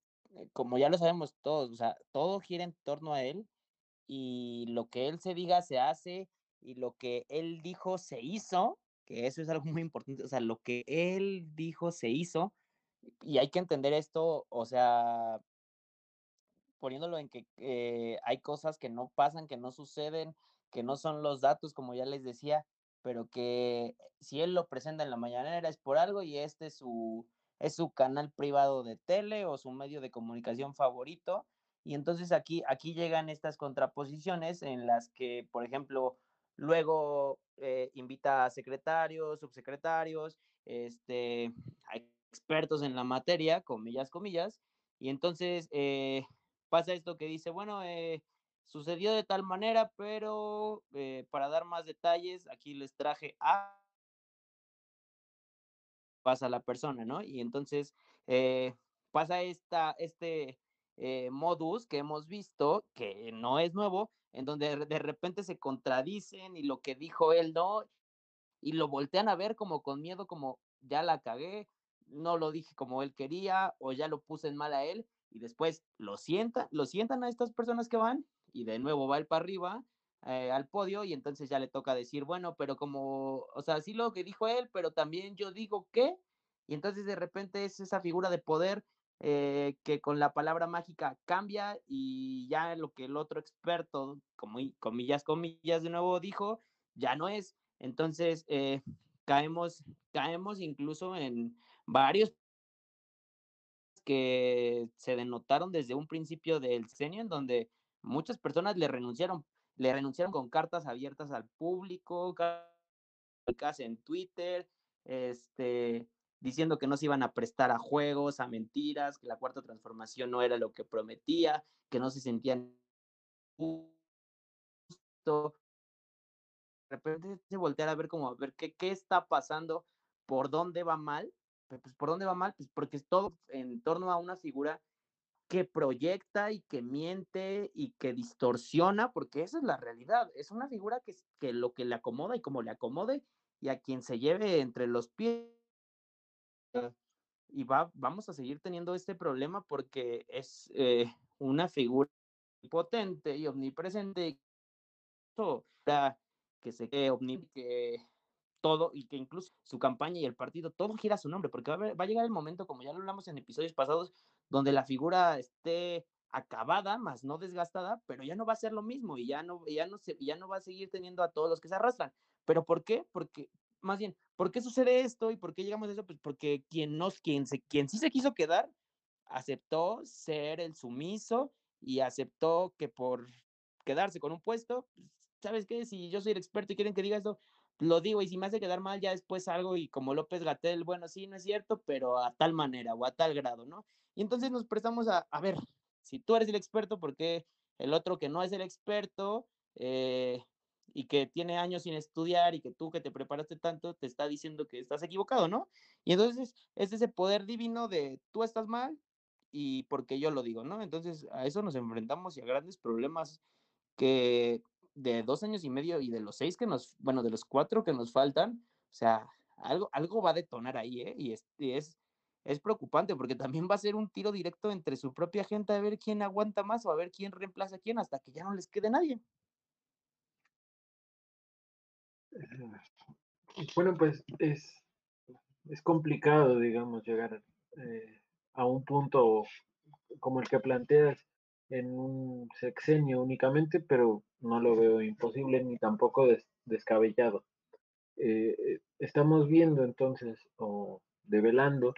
como ya lo sabemos todos, o sea, todo gira en torno a él y lo que él se diga se hace y lo que él dijo se hizo, que eso es algo muy importante, o sea, lo que él dijo se hizo y hay que entender esto, o sea, poniéndolo en que eh, hay cosas que no pasan, que no suceden, que no son los datos, como ya les decía, pero que si él lo presenta en la mañanera es por algo y este es su, es su canal privado de tele o su medio de comunicación favorito. Y entonces aquí, aquí llegan estas contraposiciones en las que, por ejemplo, luego eh, invita a secretarios, subsecretarios, este, a expertos en la materia, comillas, comillas, y entonces eh, pasa esto que dice, bueno, eh, sucedió de tal manera, pero para dar más detalles, aquí les traje a pasa la persona, ¿no? Y entonces pasa esta, este modus que hemos visto, que no es nuevo, en donde de repente se contradicen y lo que dijo él no, y lo voltean a ver como con miedo, como ya la cagué, no lo dije como él quería o ya lo puse en mal a él y después lo sientan, lo sientan a estas personas que van y de nuevo va él para arriba eh, al podio y entonces ya le toca decir, bueno, pero como, o sea, sí lo que dijo él, pero también yo digo que, y entonces de repente es esa figura de poder eh, que con la palabra mágica cambia y ya lo que el otro experto, como comillas, comillas de nuevo dijo, ya no es. Entonces, eh, caemos, caemos incluso en varios que se denotaron desde un principio del senio en donde muchas personas le renunciaron, le renunciaron con cartas abiertas al público, en Twitter, este, diciendo que no se iban a prestar a juegos, a mentiras, que la cuarta transformación no era lo que prometía, que no se sentían justo. De repente se voltear a ver como a ver qué, qué está pasando, por dónde va mal. Pues por dónde va mal, pues porque es todo en torno a una figura que proyecta y que miente y que distorsiona, porque esa es la realidad. Es una figura que, que lo que le acomoda y como le acomode y a quien se lleve entre los pies y va, vamos a seguir teniendo este problema porque es eh, una figura potente y omnipresente que se quede que todo y que incluso su campaña y el partido, todo gira a su nombre, porque va a, llegar el momento, como ya lo hablamos en episodios pasados, donde la figura esté acabada, más no desgastada, pero ya no va a ser lo mismo y ya no, ya no, ya no va a seguir teniendo a todos los que se arrastran. ¿Pero por qué? Porque más bien, ¿por qué sucede esto y por qué llegamos a eso? Pues porque quien, nos, quien, se, quien sí se quiso quedar aceptó ser el sumiso y aceptó que por quedarse con un puesto, pues, ¿sabes qué? Si yo soy el experto y quieren que diga esto, lo digo y si me hace quedar mal ya después algo y como López Gatel, bueno, sí, no es cierto, pero a tal manera o a tal grado, ¿no? Y entonces nos prestamos a, a ver, si tú eres el experto, ¿por qué el otro que no es el experto eh, y que tiene años sin estudiar y que tú que te preparaste tanto te está diciendo que estás equivocado, ¿no? Y entonces es ese poder divino de tú estás mal y porque yo lo digo, ¿no? Entonces a eso nos enfrentamos y a grandes problemas que de dos años y medio y de los seis que nos, bueno, de los cuatro que nos faltan, o sea, algo, algo va a detonar ahí, ¿eh? Y es, es, es preocupante porque también va a ser un tiro directo entre su propia gente a ver quién aguanta más o a ver quién reemplaza a quién hasta que ya no les quede nadie. Bueno, pues es, es complicado, digamos, llegar eh, a un punto como el que planteas en un sexenio únicamente, pero no lo veo imposible ni tampoco descabellado. Eh, estamos viendo entonces, o develando,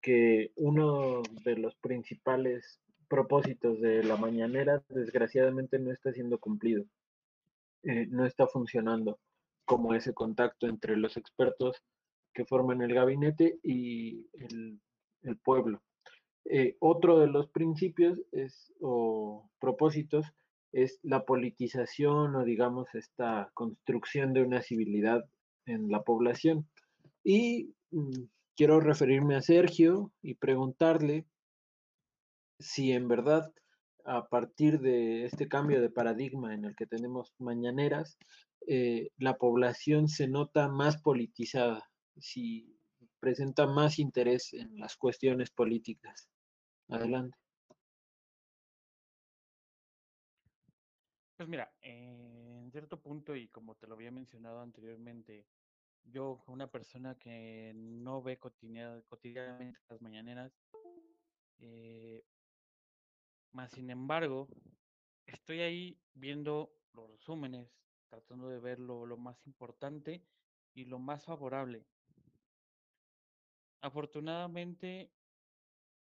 que uno de los principales propósitos de la mañanera desgraciadamente no está siendo cumplido, eh, no está funcionando como ese contacto entre los expertos que forman el gabinete y el, pueblo. Eh, otro de los principios es, o propósitos es la politización o digamos esta construcción de una civilidad en la población. Y mm, quiero referirme a Sergio y preguntarle si en verdad a partir de este cambio de paradigma en el que tenemos mañaneras, eh, la población se nota más politizada, si presenta más interés en las cuestiones políticas. Adelante. Pues mira, en cierto punto, y como te lo había mencionado anteriormente, yo, una persona que no ve cotidianamente las mañaneras, eh, más sin embargo, estoy ahí viendo los resúmenes, tratando de ver lo, lo más importante y lo más favorable. Afortunadamente,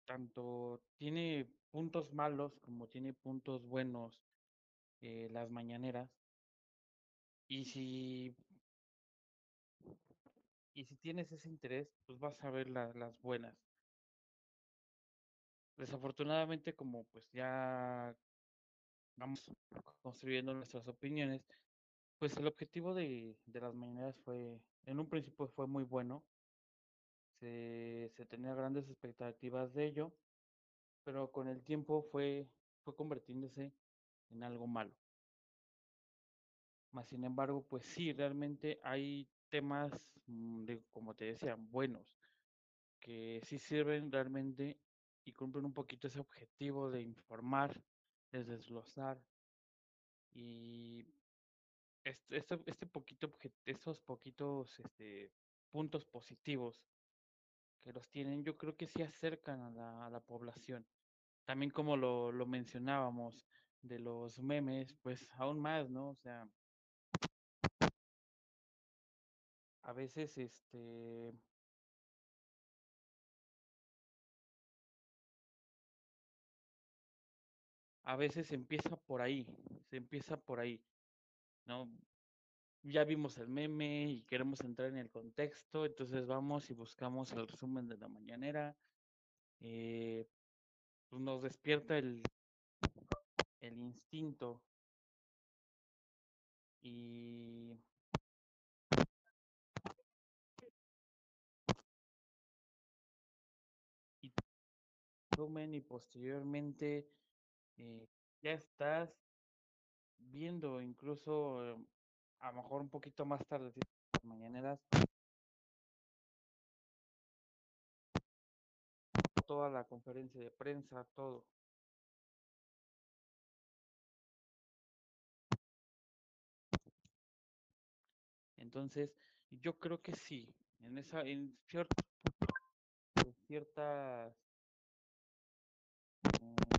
tanto tiene puntos malos como tiene puntos buenos eh, las mañaneras. Y si, y si tienes ese interés, pues vas a ver las buenas. Desafortunadamente, como pues ya vamos construyendo nuestras opiniones, pues el objetivo de, de las mañaneras fue, en un principio fue muy bueno, se, tenía grandes expectativas de ello, pero con el tiempo fue, fue convirtiéndose en algo malo. Más sin embargo, pues sí, realmente hay temas, mm, como te decía, buenos, que sí sirven realmente y cumplen un poquito ese objetivo de informar, de desglosar y este, este poquito, estos poquitos este, puntos positivos que los tienen, yo creo que sí acercan a la, a la población. También como lo, lo mencionábamos de los memes, pues aún más, ¿no? O sea, a veces este a veces empieza por ahí, se empieza por ahí, ¿no? Ya vimos el meme y queremos entrar en el contexto, entonces vamos y buscamos el resumen de la mañanera, eh, pues nos despierta el, el instinto. Y y resumen y posteriormente eh, ya estás viendo incluso a lo mejor un poquito más tarde las mañaneras. Toda la conferencia de prensa todo. Entonces yo creo que sí en esa en cierto ciertas mm,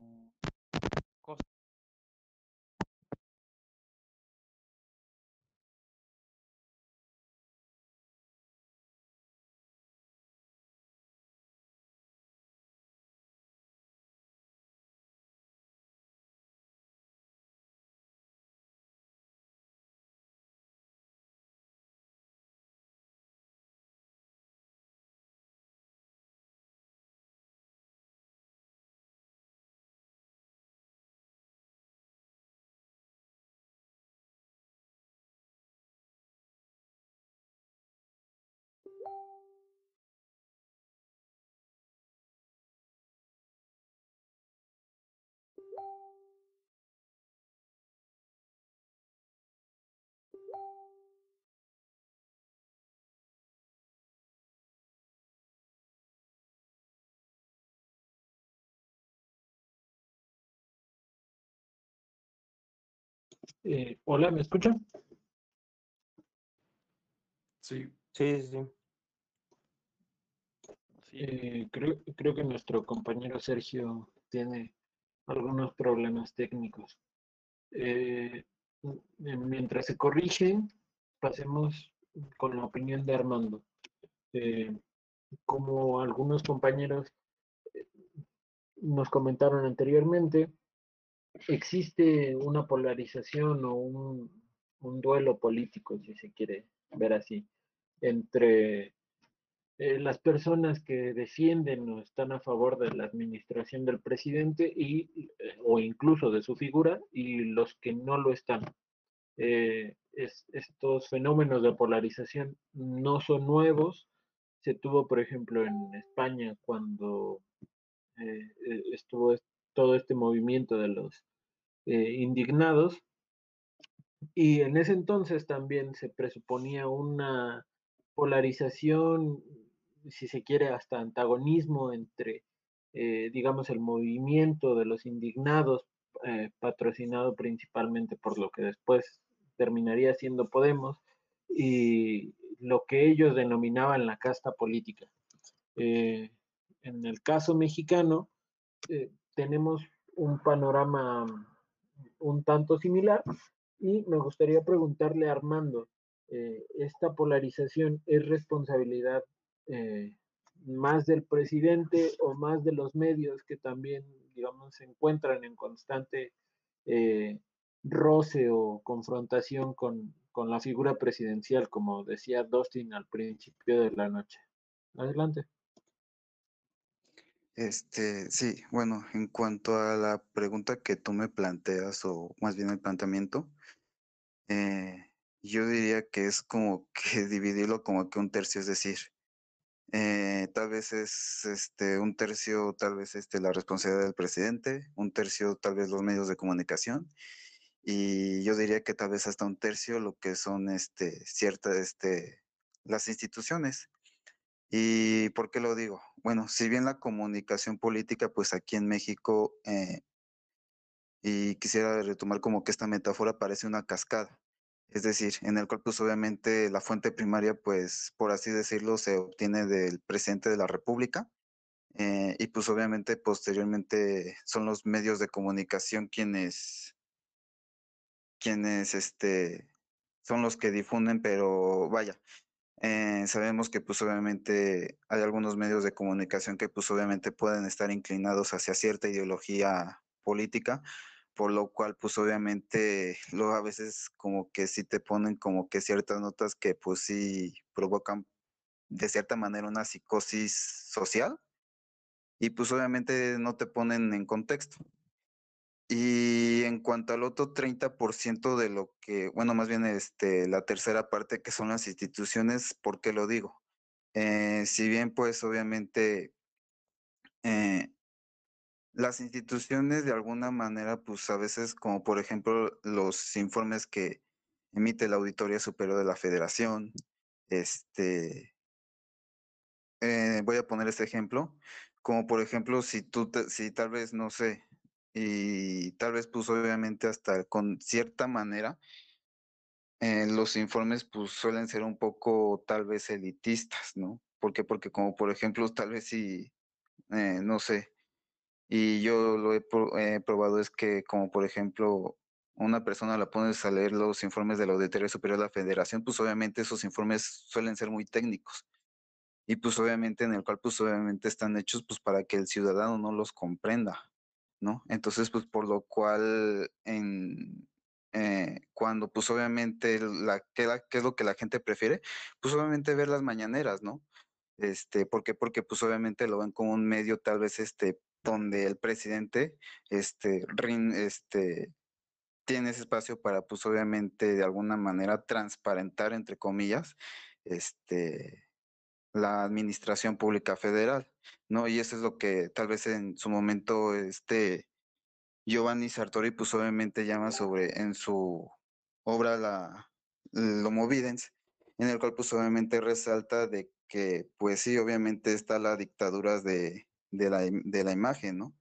Eh, hola, ¿me escuchan? Sí. Sí, sí, Eh, creo, creo que nuestro compañero Sergio tiene algunos problemas técnicos. Eh, m- mientras se corrigen, pasemos con la opinión de Armando. Eh, como algunos compañeros eh, nos comentaron anteriormente, existe una polarización o un, un duelo político, si se quiere ver así, entre eh, las personas que defienden o están a favor de la administración del presidente y, eh, o incluso de su figura y los que no lo están. Eh, estos fenómenos de polarización no son nuevos. Se tuvo, por ejemplo, en España cuando estuvo todo este movimiento de los indignados. Y en ese entonces también se presuponía una polarización, si se quiere, hasta antagonismo entre, eh, digamos, el movimiento de los indignados, eh, patrocinado principalmente por lo que después terminaría siendo Podemos, y lo que ellos denominaban la casta política. Eh, en el caso mexicano, tenemos un panorama un tanto similar y me gustaría preguntarle a Armando, esta polarización es responsabilidad eh, más del presidente o más de los medios que también, digamos, se encuentran en constante eh, roce o confrontación con, con, la figura presidencial, como decía Dustin al principio de la noche. Adelante. Este, sí, bueno, en cuanto a la pregunta que tú me planteas, o más bien el planteamiento, eh, yo diría que es como que dividirlo como que un tercio, es decir, eh, tal vez es este un tercio, tal vez este la responsabilidad del presidente, un tercio tal vez los medios de comunicación y yo diría que tal vez hasta un tercio lo que son este ciertas este las instituciones. ¿Y por qué lo digo? Bueno, si bien la comunicación política, pues aquí en México, eh, y quisiera retomar como que esta metáfora parece una cascada. Es decir, en el cual pues obviamente la fuente primaria, pues por así decirlo, se obtiene del presidente de la República. Eh, y pues obviamente posteriormente son los medios de comunicación quienes, quienes este, son los que difunden, pero vaya, eh, sabemos que pues obviamente hay algunos medios de comunicación que pues obviamente pueden estar inclinados hacia cierta ideología política, por lo cual pues obviamente luego a veces como que sí te ponen como que ciertas notas que pues sí provocan de cierta manera una psicosis social y pues obviamente no te ponen en contexto. Y en cuanto al otro 30% de lo que, bueno, más bien este, la tercera parte que son las instituciones, ¿por qué lo digo? Eh, si bien pues obviamente eh, las instituciones de alguna manera, pues a veces, como por ejemplo los informes que emite la Auditoría Superior de la Federación, este, eh, voy a poner este ejemplo, como por ejemplo, si tú, si tal vez, no sé, y tal vez pues obviamente hasta con cierta manera, eh, los informes pues suelen ser un poco tal vez elitistas, ¿no? ¿Por qué? Porque como por ejemplo, tal vez si, eh, no sé, y yo lo he, probado es que como por ejemplo una persona la pones a leer los informes de la Auditoría Superior de la Federación, pues obviamente esos informes suelen ser muy técnicos y pues obviamente en el cual pues obviamente están hechos pues para que el ciudadano no los comprenda, ¿no? Entonces pues por lo cual en, eh, cuando pues obviamente la, ¿qué, ¿qué es lo que la gente prefiere? Pues obviamente ver las mañaneras, ¿no? Este, ¿por qué? Porque pues obviamente lo ven como un medio tal vez este donde el presidente este, este, tiene ese espacio para, pues obviamente, de alguna manera transparentar, entre comillas, este, la administración pública federal, ¿no? Y eso es lo que tal vez en su momento, este, Giovanni Sartori, pues obviamente llama sobre, en su obra la, Homo Videns, en el cual pues obviamente resalta de que, pues sí, obviamente está la dictadura de, de la, de la imagen, ¿no?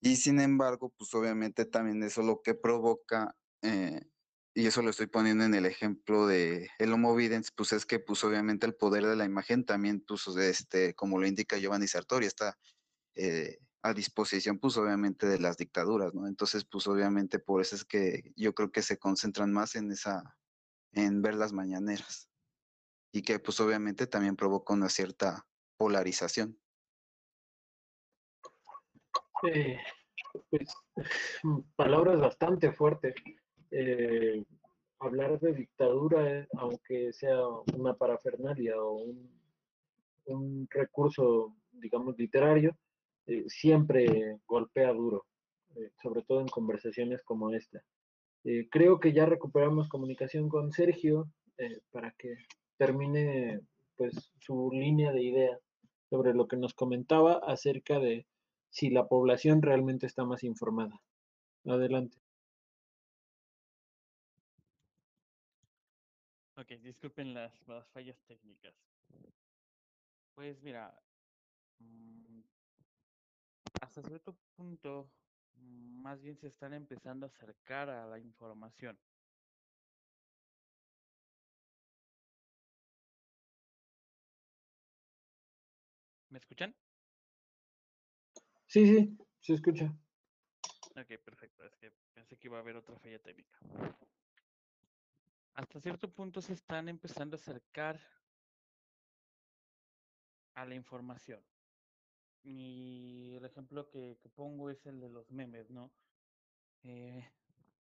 Y sin embargo, pues obviamente también eso lo que provoca, eh, y eso lo estoy poniendo en el ejemplo de el Homo Videns, pues es que pues obviamente el poder de la imagen también, pues este, como lo indica Giovanni Sartori, está eh, a disposición pues obviamente de las dictaduras, ¿no? Entonces pues obviamente por eso es que yo creo que se concentran más en esa, en ver las mañaneras y que pues obviamente también provoca una cierta polarización. Eh, pues, palabras bastante fuertes. Eh, hablar de dictadura, aunque sea una parafernalia o un recurso, digamos, literario, eh, siempre golpea duro, eh, sobre todo en conversaciones como esta. Eh, creo que ya recuperamos comunicación con Sergio para que termine pues su línea de idea sobre lo que nos comentaba acerca de si la población realmente está más informada. Adelante. Ok, disculpen las, las fallas técnicas. Pues mira, mm, hasta cierto punto, mm, más bien se están empezando a acercar a la información. ¿Me escuchan? Sí, sí, se escucha. Ok, perfecto. Es que pensé que iba a haber otra falla técnica. Hasta cierto punto se están empezando a acercar a la información. Y el ejemplo que, pongo es el de los memes, ¿no? Eh,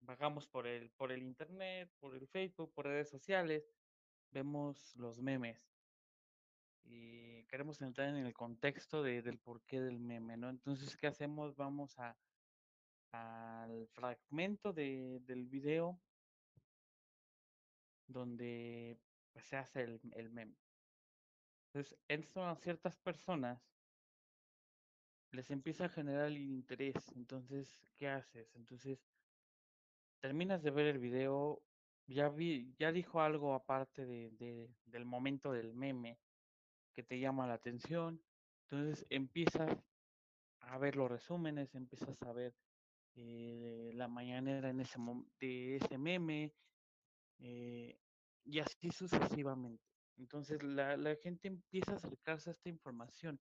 vagamos por el, por el internet, por el Facebook, por redes sociales, vemos los memes y queremos entrar en el contexto de, del porqué del meme, ¿no? Entonces, ¿qué hacemos? Vamos a al fragmento de, del video donde pues, se hace el, el meme. Entonces, eso a ciertas personas les empieza a generar interés. Entonces, ¿qué haces? Entonces, terminas de ver el video, ya vi, ya dijo algo aparte de, del momento del meme te llama la atención. Entonces empiezas a ver los resúmenes, empiezas a ver eh, la mañanera en ese de ese meme eh, y así sucesivamente. Entonces la, la gente empieza a acercarse a esta información.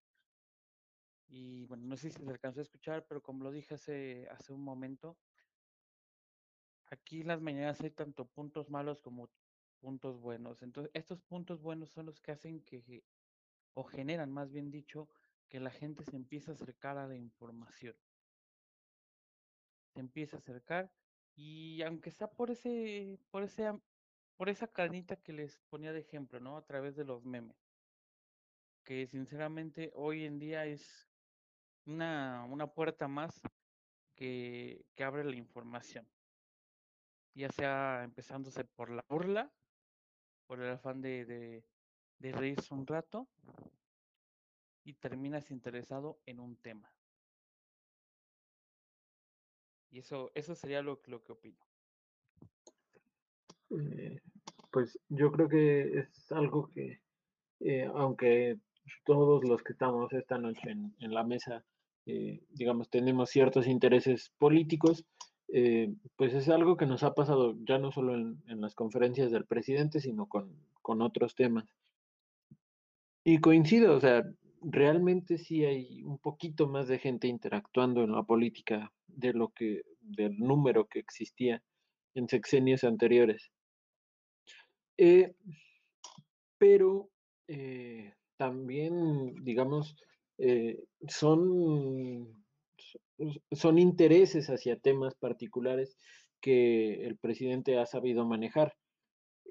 Y bueno, no sé si se alcanzó a escuchar, pero como lo dije hace, hace un momento, aquí en las mañanas hay tanto puntos malos como puntos buenos. Entonces, estos puntos buenos son los que hacen que, o generan más bien dicho, que la gente se empiece a acercar a la información. Se empieza a acercar y aunque sea por ese, por por esa carnita que les ponía de ejemplo, ¿no? A través de los memes. Que sinceramente hoy en día es una, una puerta más que, que abre la información. Ya sea empezándose por la burla, por el afán de, de reírse un rato, y terminas interesado en un tema. Y eso, eso sería lo, lo que opino. Eh, pues yo creo que es algo que, eh, aunque todos los que estamos esta noche en, la mesa, eh, digamos, tenemos ciertos intereses políticos, pues es algo que nos ha pasado ya no solo en, las conferencias del presidente, sino con, con, otros temas. Y coincido, o sea, realmente sí hay un poquito más de gente interactuando en la política de lo que, del número que existía en sexenios anteriores. Eh, pero eh, también, digamos, eh, son, son intereses hacia temas particulares que el presidente ha sabido manejar.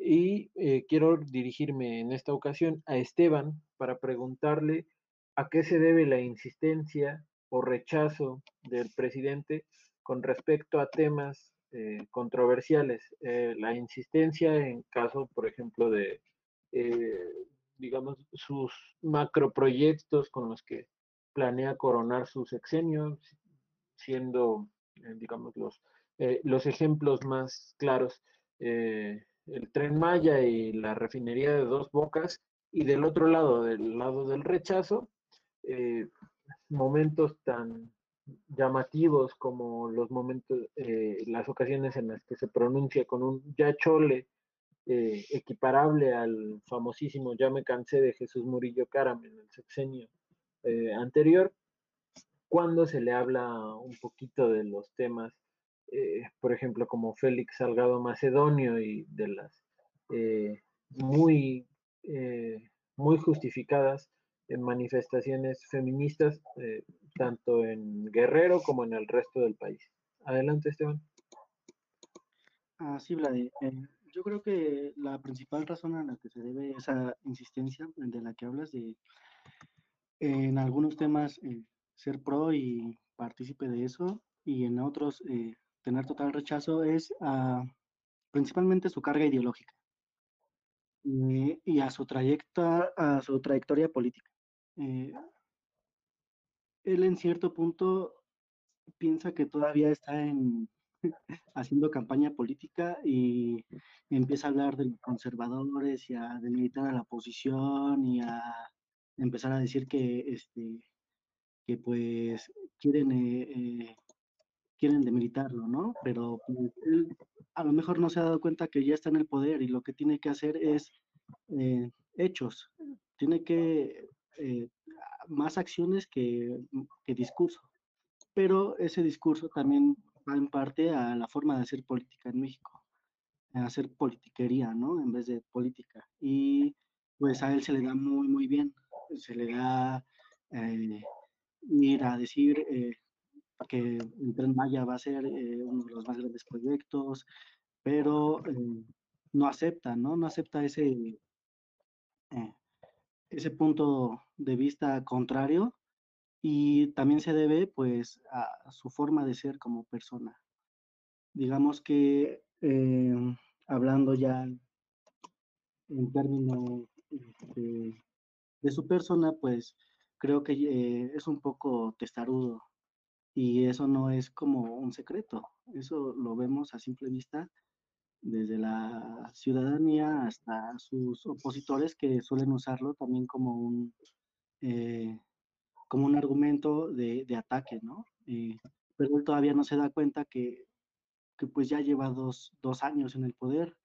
Y quiero dirigirme en esta ocasión a Esteban para preguntarle a qué se debe la insistencia o rechazo del presidente con respecto a temas eh, controversiales. Eh, la insistencia en caso, por ejemplo, de, eh, digamos, sus macroproyectos con los que planea coronar su sexenio, siendo, digamos, los, los ejemplos más claros, el tren Maya y la refinería de dos bocas, y del otro lado, del lado del rechazo, momentos tan llamativos como los momentos, eh, las ocasiones en las que se pronuncia con un ya chole eh, equiparable al famosísimo ya me cansé de Jesús Murillo Caram en el sexenio eh, anterior, cuando se le habla un poquito de los temas, por ejemplo, como Félix Salgado Macedonio y de las muy, muy justificadas en manifestaciones feministas, eh, tanto en Guerrero como en el resto del país. Adelante, Esteban. Ah, sí, Vladi. Eh, yo creo que la principal razón a la que se debe esa insistencia de la que hablas de en algunos temas eh, ser pro y partícipe de eso y en otros eh, tener total rechazo es a, principalmente su carga ideológica eh, y a su, a su trayectoria política. él en cierto punto piensa que todavía está en, haciendo campaña política y empieza a hablar de los conservadores y a demilitar a la oposición y a empezar a decir que este que pues quieren eh, eh, quieren demilitarlo, ¿no? Pero él a lo mejor no se ha dado cuenta que ya está en el poder y lo que tiene que hacer es eh, hechos, tiene que más acciones que, que discurso. Pero ese discurso también va en parte a la forma de hacer política en México, a hacer politiquería, ¿no? En vez de política. Y pues a él se le da muy, muy bien, se le da eh, ir a decir eh, que el Tren Maya va a ser eh, uno de los más grandes proyectos, pero no acepta, ¿no? No acepta ese, ese punto de vista contrario y también se debe pues a su forma de ser como persona. Digamos que em, hablando ya en términos este, de, su persona, pues creo que eh, es un poco testarudo y eso no es como un secreto, eso lo vemos a simple vista desde la ciudadanía hasta sus opositores que suelen usarlo también como un eh, como un argumento de, de ataque, ¿no? Eh, pero él todavía no se da cuenta que, que pues ya lleva dos, dos, años en el poder,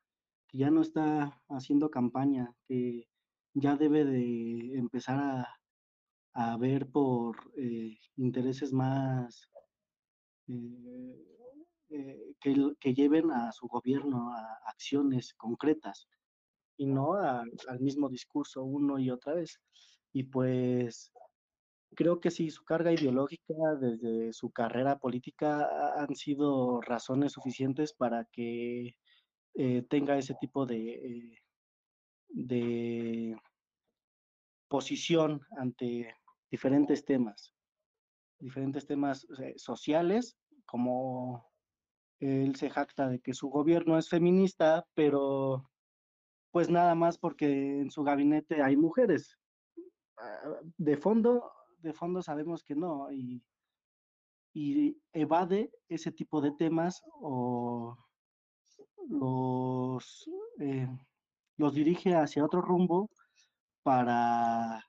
que ya no está haciendo campaña, que ya debe de empezar a, a ver por eh, intereses más eh, eh, que, que, lleven a su gobierno a acciones concretas y no a, al mismo discurso uno y otra vez. Y pues creo que sí, su carga ideológica desde su carrera política han sido razones suficientes para que tenga ese tipo de, de posición ante diferentes temas, diferentes temas sociales, como él se jacta de que su gobierno es feminista, pero pues nada más porque en su gabinete hay mujeres. Ah, de fondo, de fondo sabemos que no y, evade ese tipo de temas o los, eh, los dirige hacia otro rumbo para,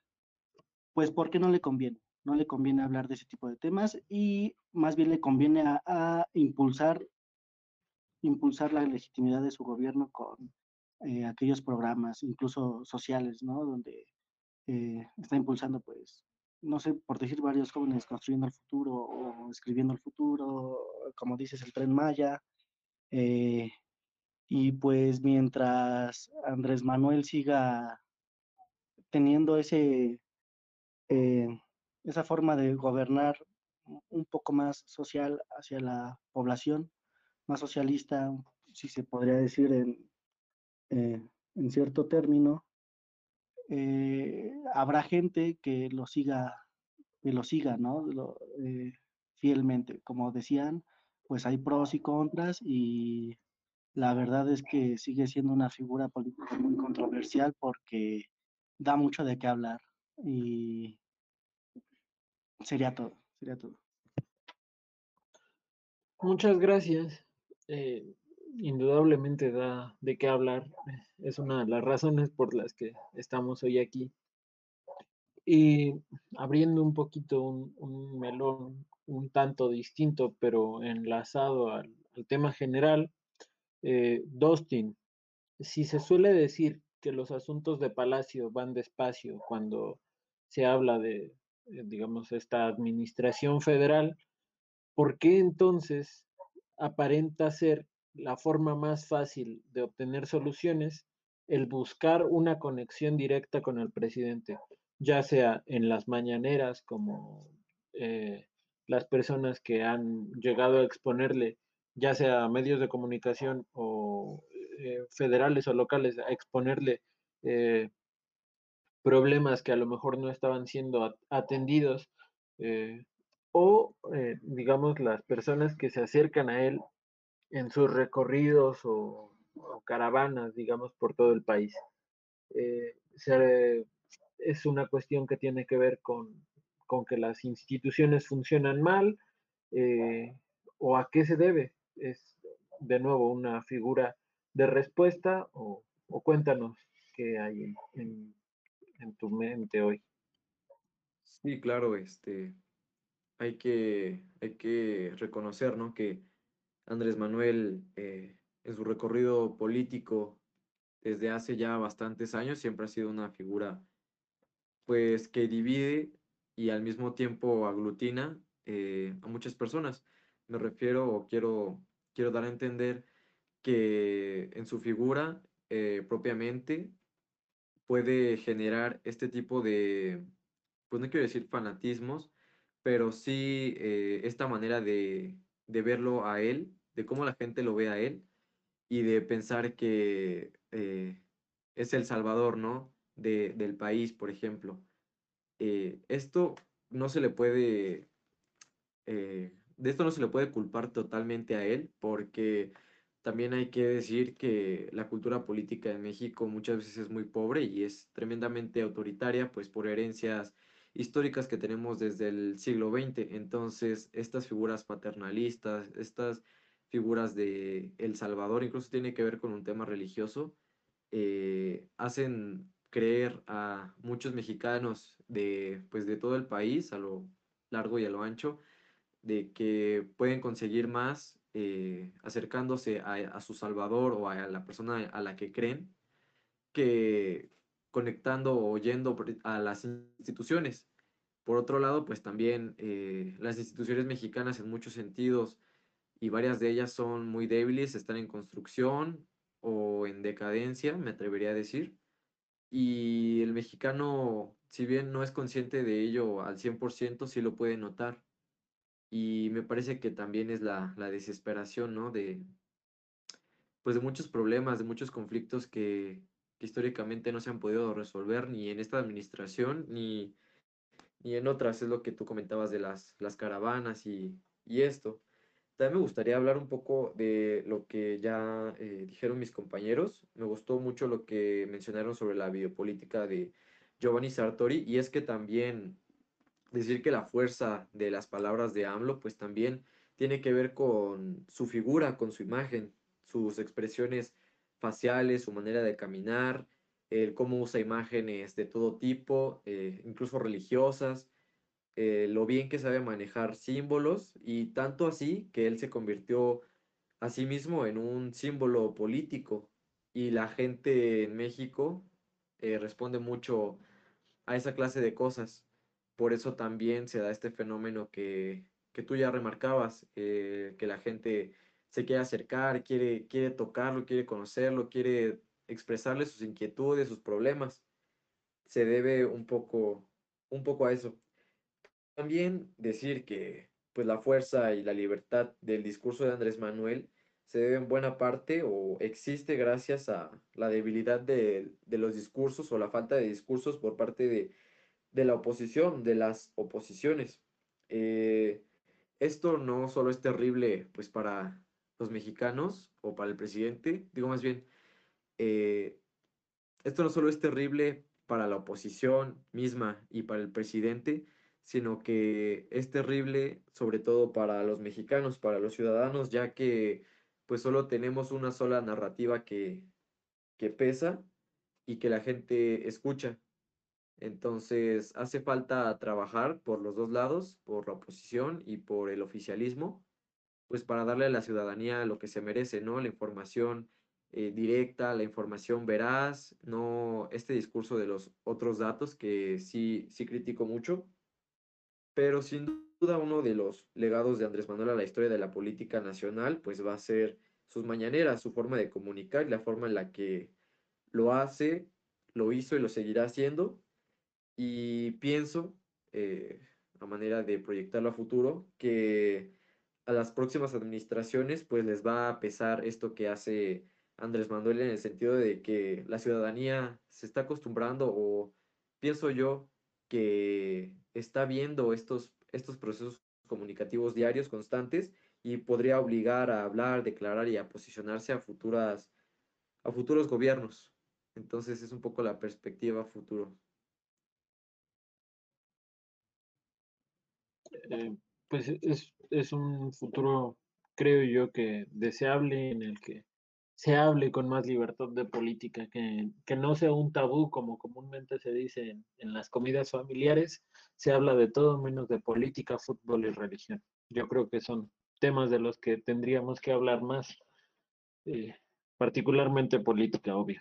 pues porque no le conviene, no le conviene hablar de ese tipo de temas y más bien le conviene a, impulsar, impulsar la legitimidad de su gobierno con eh, aquellos programas, incluso sociales, ¿no? Donde eh, está impulsando pues no sé, por decir varios jóvenes construyendo el futuro o escribiendo el futuro, como dices, el tren Maya. Eh, y pues mientras Andrés Manuel siga teniendo ese, eh, esa forma de gobernar un poco más social hacia la población, más socialista, si se podría decir en, eh, en cierto término, eh, habrá gente que lo siga, que lo siga, ¿no? Eh, fielmente. Como decían, pues hay pros y contras y la verdad es que sigue siendo una figura política muy controversial porque da mucho de qué hablar y sería todo, sería todo. Muchas gracias. Eh, indudablemente da de qué hablar. Es una de las razones por las que estamos hoy aquí. Y abriendo un poquito un, melón un tanto distinto, pero enlazado al, tema general, eh, Dustin, si se suele decir que los asuntos de Palacio van despacio cuando se habla de, digamos, esta administración federal, ¿por qué entonces aparenta ser la forma más fácil de obtener soluciones, el buscar una conexión directa con el presidente, ya sea en las mañaneras como eh, las personas que han llegado a exponerle, ya sea medios de comunicación o eh, federales o locales, a exponerle eh, problemas que a lo mejor no estaban siendo atendidos eh, o, eh, digamos, las personas que se acercan a él en sus recorridos o, caravanas, digamos, por todo el país. Eh, es una cuestión que tiene que ver con, con que las instituciones funcionan mal o a qué se debe. Es de nuevo una figura de respuesta o, cuéntanos qué hay en tu mente hoy. Sí, claro, este, hay que, hay que reconocer, ¿no? Que Andrés Manuel, eh, en su recorrido político desde hace ya bastantes años, siempre ha sido una figura, pues, que divide y al mismo tiempo aglutina eh, a muchas personas. Me refiero o quiero, quiero dar a entender que en su figura eh, propiamente puede generar este tipo de, pues no quiero decir fanatismos, pero sí eh, esta manera de, verlo a él, de cómo la gente lo ve a él y de pensar que eh, es el salvador, ¿no? del país, por ejemplo. Eh, esto no se le puede, de esto no se le puede culpar totalmente a él, porque también hay que decir que la cultura política en México muchas veces es muy pobre y es tremendamente autoritaria, pues por herencias históricas que tenemos desde el siglo XX. Entonces, estas figuras paternalistas, estas figuras de El Salvador, incluso tiene que ver con un tema religioso, eh, hacen creer a muchos mexicanos de, pues, de todo el país, a lo largo y a lo ancho, de que pueden conseguir más eh, acercándose a, su Salvador o a la persona a la que creen, que conectando o yendo a las instituciones. Por otro lado, pues también eh, las instituciones mexicanas en muchos sentidos y varias de ellas son muy débiles, están en construcción o en decadencia, me atrevería a decir. Y el mexicano, si bien no es consciente de ello al 100%, sí lo puede notar. Y me parece que también es la, desesperación, ¿no? De, pues de muchos problemas, de muchos conflictos que, históricamente no se han podido resolver ni en esta administración ni, ni en otras. Es lo que tú comentabas de las, las caravanas y, esto. También me gustaría hablar un poco de lo que ya eh, dijeron mis compañeros. Me gustó mucho lo que mencionaron sobre la biopolítica de Giovanni Sartori y es que también decir que la fuerza de las palabras de AMLO pues también tiene que ver con su figura, con su imagen, sus expresiones faciales, su manera de caminar, el cómo usa imágenes de todo tipo, eh, incluso religiosas, eh, lo bien que sabe manejar símbolos y tanto así que él se convirtió a sí mismo en un símbolo político y la gente en México eh, responde mucho a esa clase de cosas por eso también se da este fenómeno que, tú ya remarcabas, eh, que la gente se quiere acercar, quiere, quiere tocarlo, quiere conocerlo, quiere expresarle sus inquietudes, sus problemas. Se debe un poco, un poco a eso. También decir que pues, la fuerza y la libertad del discurso de Andrés Manuel se debe en buena parte o existe gracias a la debilidad de, de los discursos o la falta de discursos por parte de de la oposición, de las oposiciones. Eh, esto no solo es terrible pues para los mexicanos o para el presidente, digo más bien, eh, esto no solo es terrible para la oposición misma y para el presidente, sino que es terrible sobre todo para los mexicanos, para los ciudadanos, ya que pues solo tenemos una sola narrativa que, que pesa y que la gente escucha. Entonces, hace falta trabajar por los dos lados, por la oposición y por el oficialismo, pues para darle a la ciudadanía lo que se merece, ¿no? La información eh, directa, la información veraz, no este discurso de los otros datos que sí, sí critico mucho, pero sin duda uno de los legados de Andrés Manuel a la historia de la política nacional, pues va a ser sus mañaneras, su forma de comunicar y la forma en la que lo hace, lo hizo y lo seguirá haciendo y pienso, eh, a manera de proyectarlo a futuro, que a las próximas administraciones pues les va a pesar esto que hace Andrés Manuel en el sentido de que la ciudadanía se está acostumbrando o pienso yo que está viendo estos, estos procesos comunicativos diarios constantes y podría obligar a hablar, declarar y a posicionarse a futuras a futuros gobiernos. Entonces es un poco la perspectiva futuro. Eh, pues es, es un futuro, creo yo, que deseable en el que se hable con más libertad de política, que, que no sea un tabú como comúnmente se dice en, en, las comidas familiares, se habla de todo menos de política, fútbol y religión. Yo creo que son temas de los que tendríamos que hablar más, eh, particularmente política, obvio.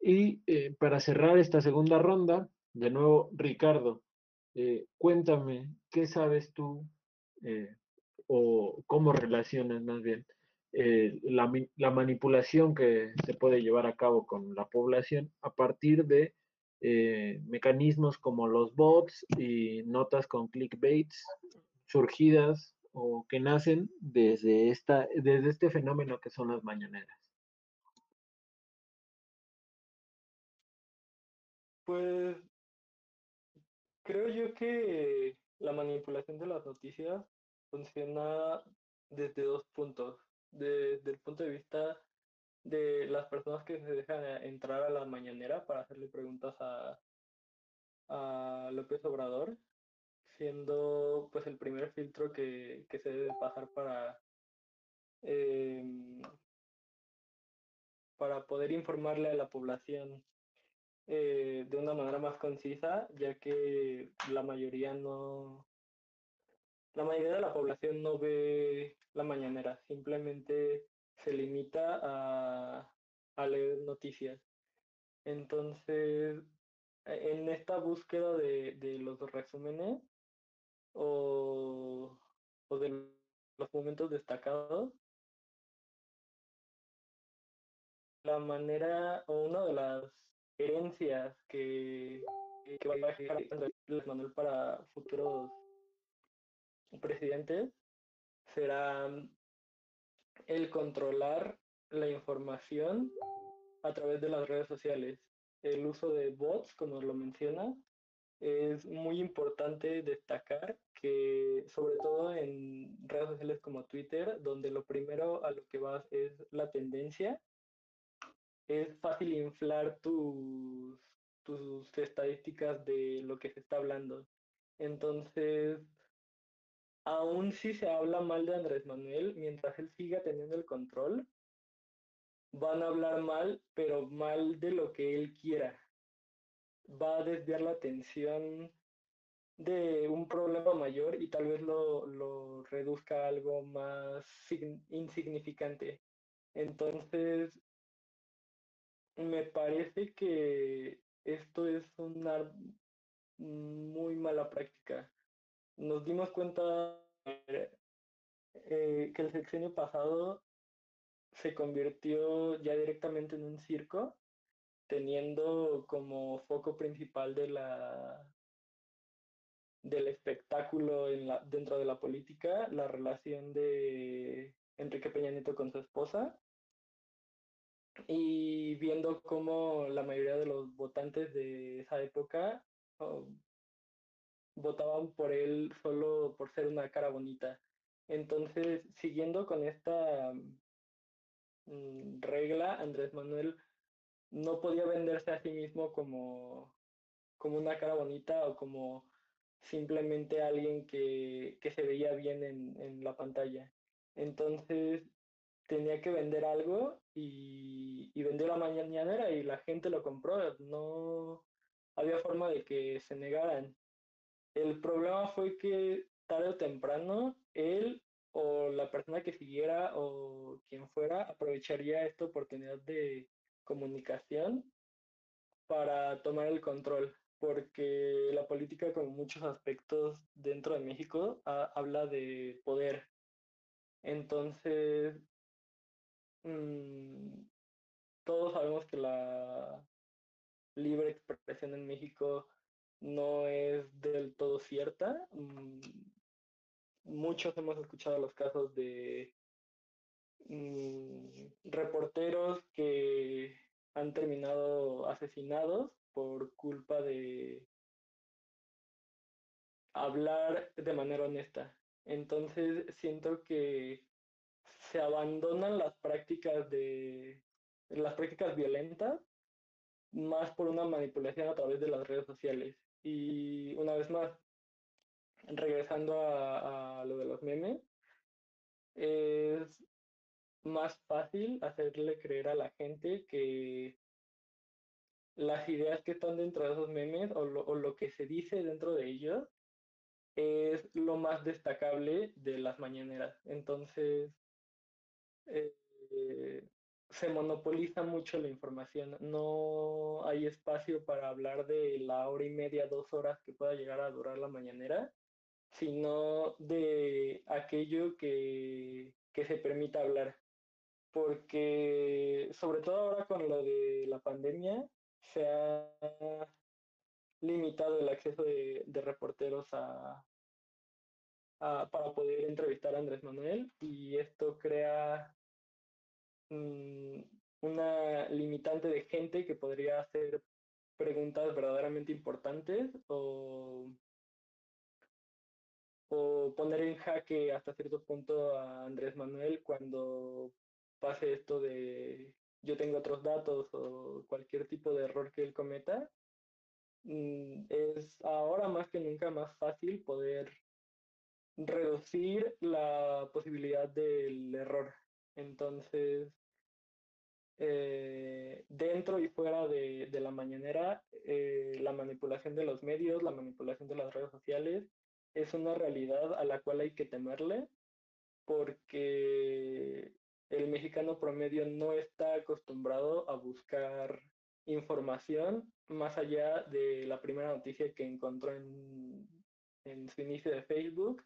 Y eh, para cerrar esta segunda ronda, de nuevo, Ricardo, eh, cuéntame, ¿qué sabes tú eh, o cómo relacionas más bien eh, la, la, manipulación que se puede llevar a cabo con la población a partir de eh, mecanismos como los bots y notas con clickbaits surgidas o que nacen desde, desde este fenómeno que son las mañaneras. Pues creo yo que la manipulación de las noticias funciona desde dos puntos. Desde el punto de vista de las personas que se dejan entrar a la mañanera para hacerle preguntas a, a López Obrador, siendo pues el primer filtro que, que se debe pasar para, eh, para poder informarle a la población eh, de una manera más concisa, ya que la mayoría no, la mayoría de la población no ve la mañanera, simplemente se limita a, a leer noticias. Entonces, en esta búsqueda de, de los resúmenes o, o de los momentos destacados, la manera o una de las herencias que, que va a dejar Manuel para futuros presidentes será el controlar la información a través de las redes sociales. El uso de bots, como lo menciona, es muy importante destacar que sobre todo en redes sociales como Twitter, donde lo primero a lo que vas es la tendencia, es fácil inflar tus, tus estadísticas de lo que se está hablando. Entonces, aún si se habla mal de Andrés Manuel, mientras él siga teniendo el control, van a hablar mal, pero mal de lo que él quiera. Va a desviar la atención de un problema mayor y tal vez lo, lo reduzca a algo más insignificante. Entonces, me parece que esto es una muy mala práctica. Nos dimos cuenta eh, que el sexenio pasado se convirtió ya directamente en un circo, teniendo como foco principal de la del espectáculo dentro de la política la relación de Enrique Peña Nieto con su esposa y viendo cómo la mayoría de los votantes de esa época oh, votaban por él solo por ser una cara bonita. Entonces, siguiendo con esta mm, regla, Andrés Manuel no podía venderse a sí mismo como, como una cara bonita o como simplemente alguien que, que se veía bien en, en la pantalla. Entonces, tenía que vender algo y, y vendió la mañanera y la gente lo compró. No había forma de que se negaran. El problema fue que tarde o temprano él o la persona que siguiera o quien fuera aprovecharía esta oportunidad de comunicación para tomar el control, porque la política con muchos aspectos dentro de México habla de poder. Entonces, mmm, todos sabemos que la libre expresión en México no es del todo cierta. Mm, muchos hemos escuchado los casos de mm, reporteros que han terminado asesinados por culpa de hablar de manera honesta. Entonces siento que se abandonan las prácticas de las prácticas violentas más por una manipulación a través de las redes sociales. Y una vez más, regresando a, lo de los memes, es más fácil hacerle creer a la gente que las ideas que están dentro de esos memes o lo, o lo que se dice dentro de ellos es lo más destacable de las mañaneras. Entonces, eh, se monopoliza mucho la información. No hay espacio para hablar de la hora y media, dos horas que pueda llegar a durar la mañanera, sino de aquello que, que se permita hablar. Porque sobre todo ahora con lo de la pandemia, se ha limitado el acceso de, reporteros a, para poder entrevistar a Andrés Manuel y esto crea mm, una limitante de gente que podría hacer preguntas verdaderamente importantes o, o poner en jaque hasta cierto punto a Andrés Manuel cuando pase esto de yo tengo otros datos o cualquier tipo de error que él cometa, mm, es ahora más que nunca más fácil poder reducir la posibilidad del error. Entonces, eh, dentro y fuera de, de la mañanera, eh, la manipulación de los medios, la manipulación de las redes sociales, es una realidad a la cual hay que temerle porque el mexicano promedio no está acostumbrado a buscar información más allá de la primera noticia que encontró en, en su inicio de Facebook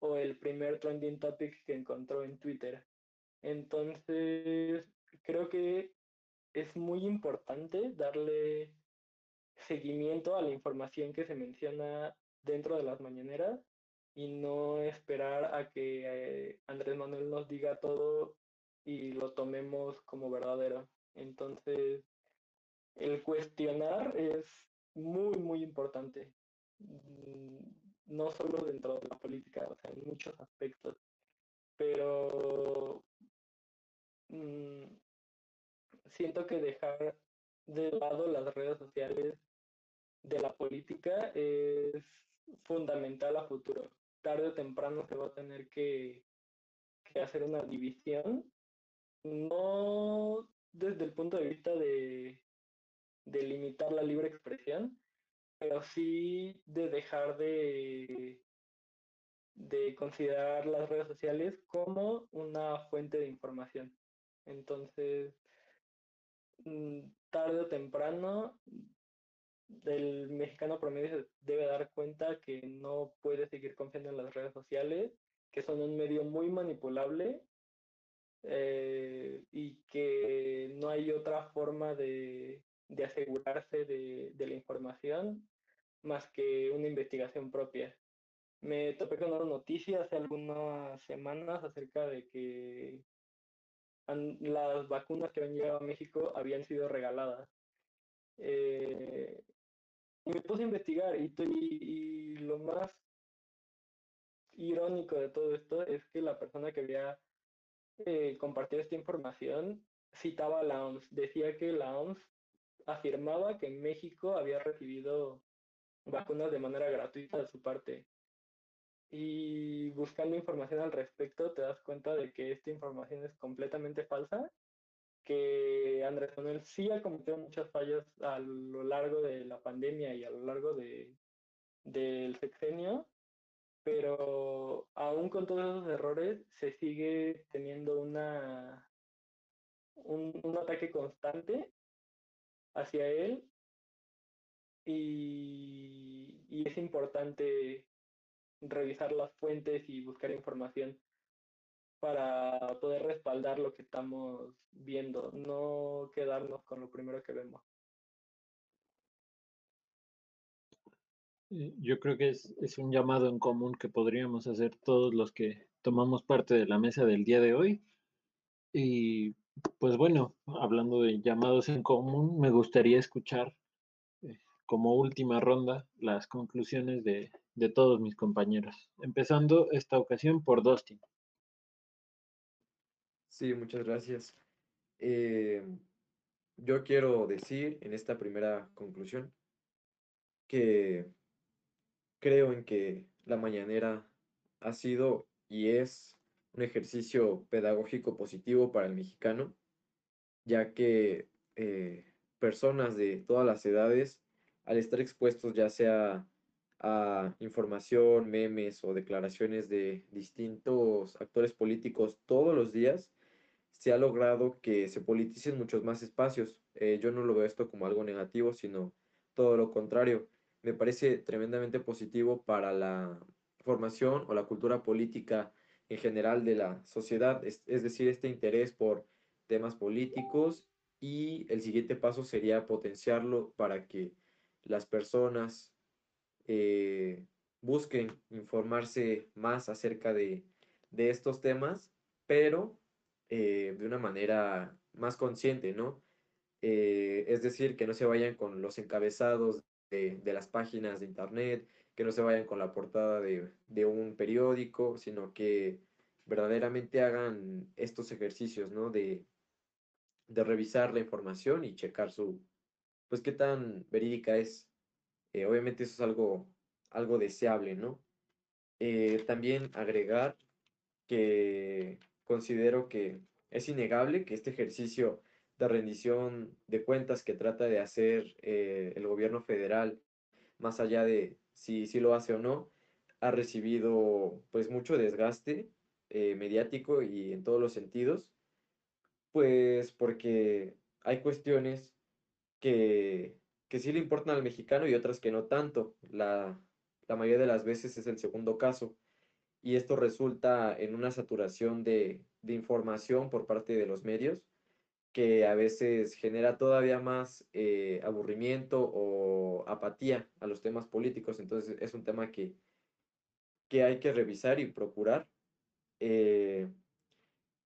o el primer trending topic que encontró en Twitter. Entonces, creo que es muy importante darle seguimiento a la información que se menciona dentro de las mañaneras y no esperar a que eh, Andrés Manuel nos diga todo y lo tomemos como verdadero. Entonces, el cuestionar es muy, muy importante. Mm, no solo dentro de la política, o sea, en muchos aspectos. Pero mmm, siento que dejar de lado las redes sociales de la política es fundamental a futuro. Tarde o temprano se va a tener que, que hacer una división, no desde el punto de vista de, de limitar la libre expresión, pero sí de dejar de, de considerar las redes sociales como una fuente de información. Entonces, mm, tarde o temprano, el mexicano promedio debe dar cuenta que no puede seguir confiando en las redes sociales, que son un medio muy manipulable eh, y que no hay otra forma de, de asegurarse de, de, la información más que una investigación propia. Me topé con una noticia hace algunas semanas acerca de que las vacunas que habían llegado a México habían sido regaladas. Eh, y me puse a investigar y, lo más irónico de todo esto es que la persona que había eh, compartido esta información citaba a la OMS, decía que la OMS afirmaba que México había recibido vacunas de manera gratuita de su parte. Y buscando información al respecto, te das cuenta de que esta información es completamente falsa, que Andrés Manuel sí ha cometido muchas fallas a lo largo de la pandemia y a lo largo de, del sexenio, pero aún con todos esos errores se sigue teniendo una un, un ataque constante hacia él y, y, es importante revisar las fuentes y buscar información para poder respaldar lo que estamos viendo, no quedarnos con lo primero que vemos. Yo creo que es, es, un llamado en común que podríamos hacer todos los que tomamos parte de la mesa del día de hoy. Y pues bueno, hablando de llamados en común, me gustaría escuchar eh, como última ronda las conclusiones de, de todos mis compañeros, empezando esta ocasión por Dustin. Sí, muchas gracias. Eh, yo quiero decir en esta primera conclusión que creo en que la mañanera ha sido y es un ejercicio pedagógico positivo para el mexicano, ya que eh, personas de todas las edades, al estar expuestos ya sea a información, memes o declaraciones de distintos actores políticos todos los días, se ha logrado que se politicen muchos más espacios. Eh, yo no lo veo esto como algo negativo, sino todo lo contrario. Me parece tremendamente positivo para la formación o la cultura política en general de la sociedad, es, decir, este interés por temas políticos y el siguiente paso sería potenciarlo para que las personas eh, busquen informarse más acerca de, de estos temas, pero eh, de una manera más consciente, ¿no? Eh, es decir, que no se vayan con los encabezados de, las páginas de internet, que no se vayan con la portada de, de, un periódico, sino que verdaderamente hagan estos ejercicios, ¿no? De, de revisar la información y checar su, pues, qué tan verídica es. Eh, obviamente eso es algo, algo deseable, ¿no? también agregar que considero que es innegable que este ejercicio de rendición de cuentas que trata de hacer eh, el gobierno federal, más allá de si, si lo hace o no, ha recibido pues mucho desgaste eh, mediático y en todos los sentidos, pues porque hay cuestiones que, que sí le importan al mexicano y otras que no tanto. La, la mayoría de las veces es el segundo caso y esto resulta en una saturación de, información por parte de los medios que a veces genera todavía más eh, aburrimiento o apatía a los temas políticos. Entonces es un tema que, que hay que revisar y procurar. Eh,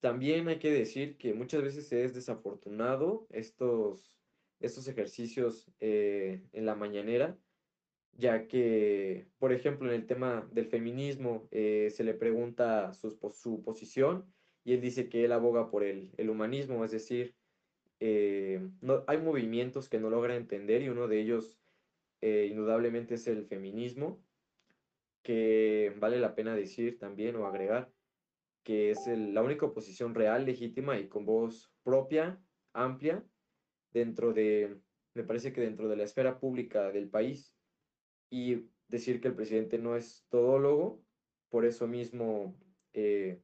también hay que decir que muchas veces es desafortunado estos, estos ejercicios eh, en la mañanera ya que, por ejemplo, en el tema del feminismo eh, se le pregunta su, su, posición y él dice que él aboga por el, el humanismo, es decir, eh, no, hay movimientos que no logra entender y uno de ellos indudablemente es el feminismo, que vale la pena decir también o agregar que es la única oposición real, legítima y con voz propia, amplia, dentro de, me parece que dentro de la esfera pública del país y decir que el presidente no es todólogo, por eso mismo eh,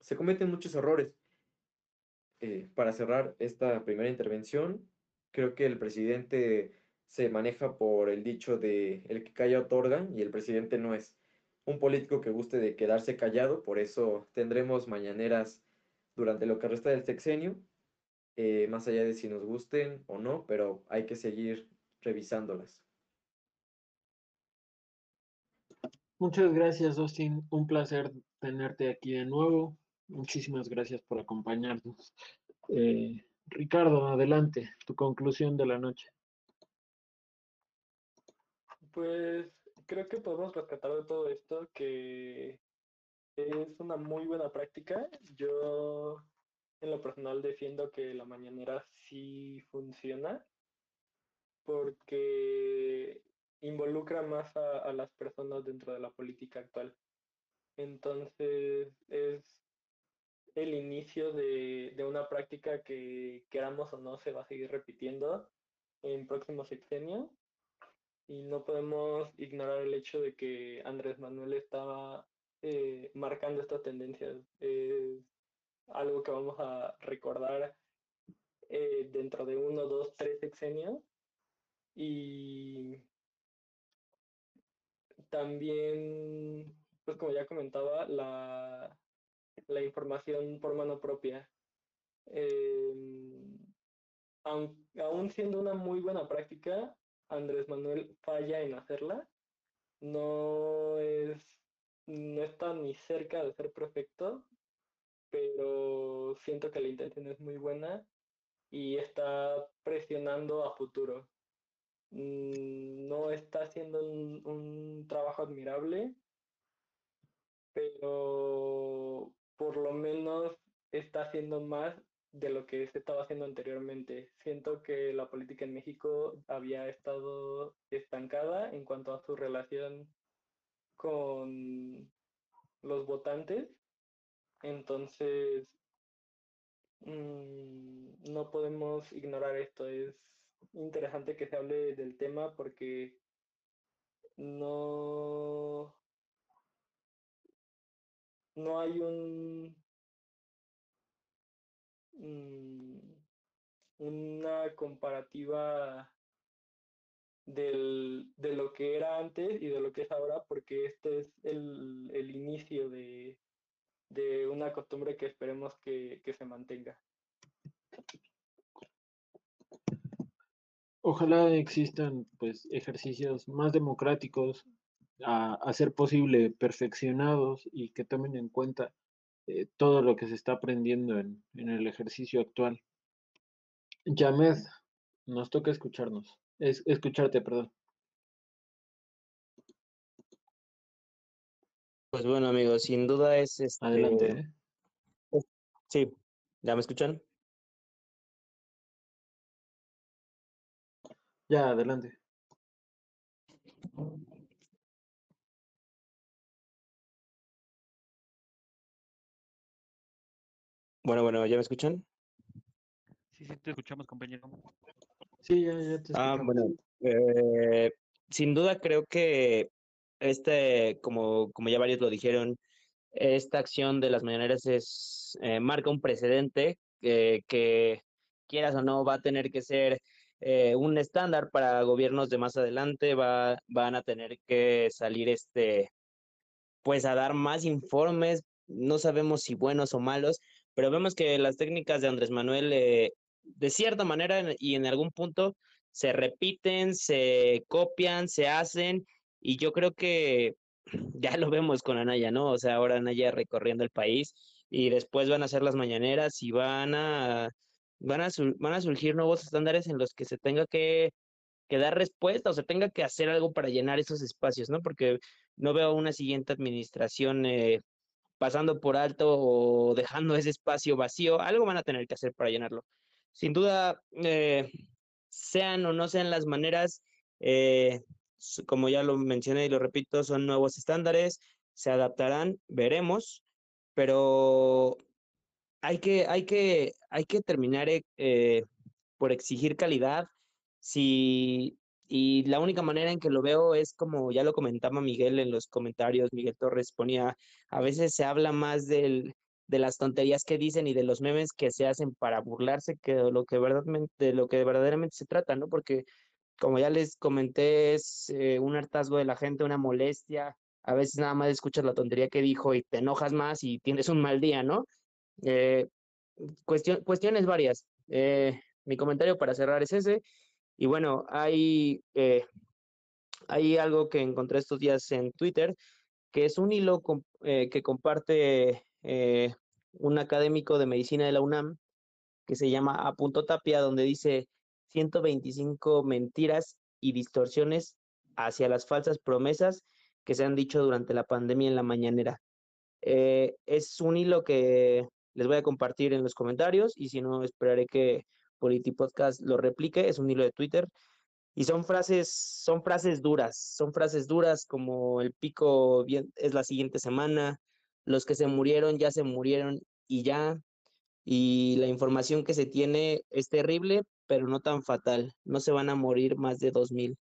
se cometen muchos errores. Eh, para cerrar esta primera intervención, creo que el presidente se maneja por el dicho de el que calla otorga y el presidente no es un político que guste de quedarse callado, por eso tendremos mañaneras durante lo que resta del sexenio, eh, más allá de si nos gusten o no, pero hay que seguir revisándolas. Muchas gracias, Austin. Un placer tenerte aquí de nuevo. Muchísimas gracias por acompañarnos. Eh, Ricardo, adelante, tu conclusión de la noche. Pues creo que podemos rescatar de todo esto que es una muy buena práctica. Yo en lo personal defiendo que la mañanera sí funciona porque involucra más a, las personas dentro de la política actual. Entonces es el inicio de, una práctica que queramos o no se va a seguir repitiendo en próximos sexenios y no podemos ignorar el hecho de que Andrés Manuel estaba eh, marcando estas tendencias. Algo que vamos a recordar eh, dentro de uno, dos, tres sexenios y también, pues como ya comentaba, la, la información por mano propia. Em, aun, siendo una muy buena práctica, Andrés Manuel falla en hacerla. No es, no está ni cerca de ser perfecto, pero siento que la intención es muy buena y está presionando a futuro. mm, no está haciendo un, un trabajo admirable, pero por lo menos está haciendo más de lo que se estaba haciendo anteriormente. Siento que la política en México había estado estancada en cuanto a su relación con los votantes. Entonces, mm, no podemos ignorar esto. Es interesante que se hable del tema porque no, no hay un mm, una comparativa del, de lo que era antes y de lo que es ahora, porque este es el, el inicio de, de, una costumbre que esperemos que, que se mantenga. Ojalá existan pues ejercicios más democráticos a, a ser posible perfeccionados y que tomen en cuenta eh, todo lo que se está aprendiendo en, en el ejercicio actual. Yamed, nos toca escucharnos, es, escucharte, perdón. Pues bueno, amigos, sin duda es este. Adelante. Sí, ¿ya me escuchan? Ya, adelante. Bueno, bueno, ¿ya me escuchan? Sí, sí, te escuchamos, compañero. Sí, ya, ya te Ah, escuchamos. bueno, eh, sin duda creo que este, como, como ya varios lo dijeron, esta acción de las mañaneras es, eh, marca un precedente que, quieras o no, va a tener que ser eh, un estándar para gobiernos de más adelante, va, van a tener que salir este, pues a dar más informes, no sabemos si buenos o malos, pero vemos que las técnicas de Andrés Manuel, eh, de cierta manera y en algún punto, se repiten, se copian, se hacen, y yo creo que ya lo vemos con Anaya, ¿no? O sea, ahora Anaya recorriendo el país y después van a hacer las mañaneras y van a, van a, van a surgir nuevos estándares en los que se tenga que, dar respuesta o se tenga que hacer algo para llenar esos espacios, ¿no? Porque no veo una siguiente administración eh, pasando por alto o dejando ese espacio vacío, algo van a tener que hacer para llenarlo. Sin duda, eh, sean o no sean las maneras, eh, como ya lo mencioné y lo repito, son nuevos estándares, se adaptarán, veremos, pero hay que, hay que, hay que terminar eh, eh, por exigir calidad. Si, y la única manera en que lo veo es como ya lo comentaba Miguel en los comentarios, Miguel Torres ponía, a veces se habla más del, de las tonterías que dicen y de los memes que se hacen para burlarse que lo que verdaderamente, de lo que verdaderamente se trata, ¿no? Porque como ya les comenté, es eh, un hartazgo de la gente, una molestia. A veces nada más escuchas la tontería que dijo y te enojas más y tienes un mal día, ¿no? Eh, cuestión, cuestiones varias. Eh, mi comentario para cerrar es ese. Y bueno, hay, hay algo que encontré estos días en Twitter, que es un hilo que comparte un académico de medicina de la UNAM, que se llama A Tapia, donde dice 125 mentiras y distorsiones hacia las falsas promesas que se han dicho durante la pandemia en la mañanera. Eh, es un hilo que les voy a compartir en los comentarios y si no, esperaré que Politipodcast lo replique. Es un hilo de Twitter y son frases, son frases duras, son frases duras como el pico bien, es la siguiente semana, los que se murieron ya se murieron y ya, y la información que se tiene es terrible, pero no tan fatal, no se van a morir más de 2.000.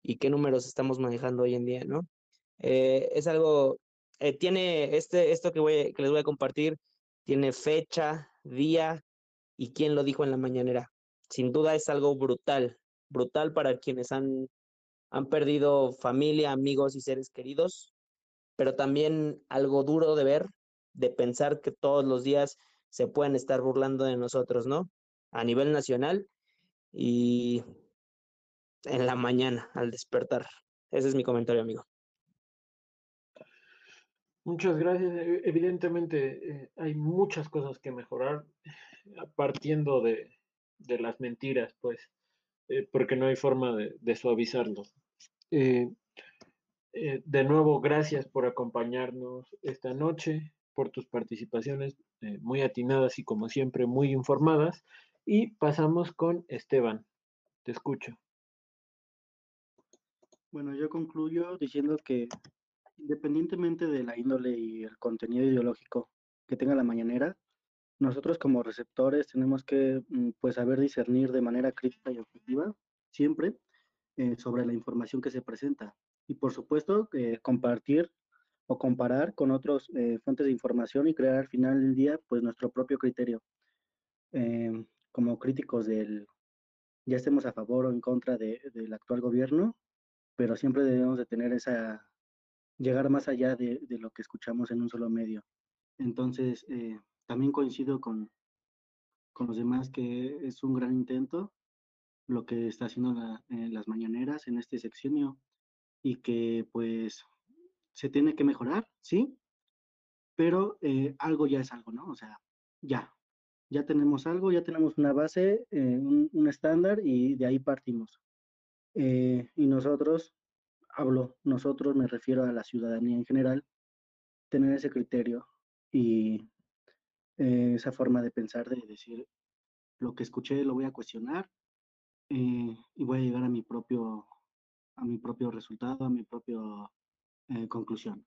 ¿Y qué números estamos manejando hoy en día, no? Eh, es algo, eh, tiene este, esto que, voy, que les voy a compartir, tiene fecha, día y quién lo dijo en la mañanera. Sin duda es algo brutal, brutal para quienes han, han perdido familia, amigos y seres queridos, pero también algo duro de ver, de pensar que todos los días se pueden estar burlando de nosotros, ¿no? A nivel nacional y en la mañana al despertar. Ese es mi comentario, amigo. Muchas gracias. E- Evidentemente eh, hay muchas cosas que mejorar, eh, partiendo de, de las mentiras, pues. eh, porque no hay forma de, de de nuevo, gracias por acompañarnos esta noche, por tus participaciones muy atinadas y como siempre muy informadas. Y pasamos con Esteban. Te escucho. Bueno, yo concluyo diciendo que independientemente de la índole y el contenido ideológico que tenga la mañanera, nosotros como receptores tenemos que mm, pues saber discernir de manera crítica y objetiva siempre eh, sobre la información que se presenta y por supuesto eh, compartir o comparar con otras fuentes de información y crear al final del día pues nuestro propio criterio em, como críticos del ya estemos a favor o en contra de, del actual gobierno pero siempre debemos de tener esa llegar más allá de, de lo que escuchamos en un solo medio entonces eh, también coincido con con los demás que es un gran intento lo que está haciendo la, en las mañaneras en este sexenio y que pues se tiene que mejorar, ¿sí? Pero eh, algo ya es algo, ¿no? O sea, ya, ya tenemos algo, ya tenemos una base, eh, un, un, estándar y de ahí partimos. Eh, y nosotros, hablo, nosotros me refiero a la ciudadanía en general, tener ese criterio y esa forma de pensar, de decir, lo que escuché lo voy a cuestionar y voy a llegar a mi propio a mi propio resultado, a mi propia eh, conclusión.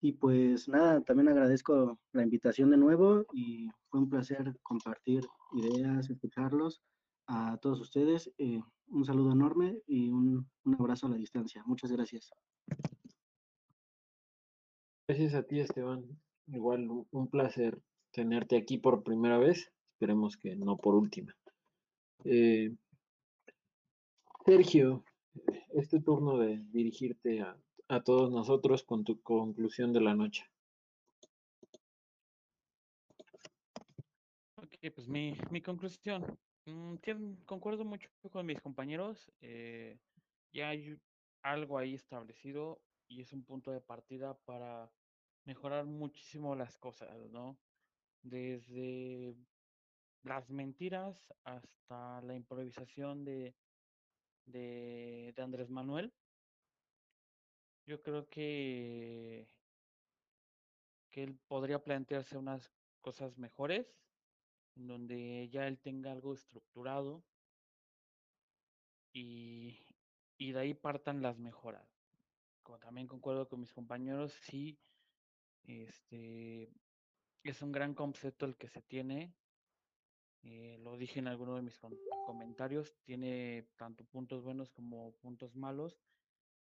Y pues nada, también agradezco la invitación de nuevo y fue un placer compartir ideas, escucharlos a todos ustedes. Eh, un saludo enorme y un, un abrazo a la distancia. Muchas gracias. Gracias a ti, Esteban. Igual un placer tenerte aquí por primera vez. Esperemos que no por última. Eh, Sergio, es tu turno de dirigirte a, a todos nosotros con tu conclusión de la noche. Ok, pues mi, conclusión. Mm, concuerdo mucho con mis compañeros. Eh, ya hay algo ahí establecido y es un punto de partida para mejorar muchísimo las cosas, ¿no? Desde las mentiras hasta la improvisación de, de Andrés Manuel. Yo creo que, que él podría plantearse unas cosas mejores, en donde ya él tenga algo estructurado y, y de ahí partan las mejoras. Como también concuerdo con mis compañeros, sí, este es un gran concepto el que se tiene eh, lo dije en alguno de mis comentarios, tiene tanto puntos buenos como puntos malos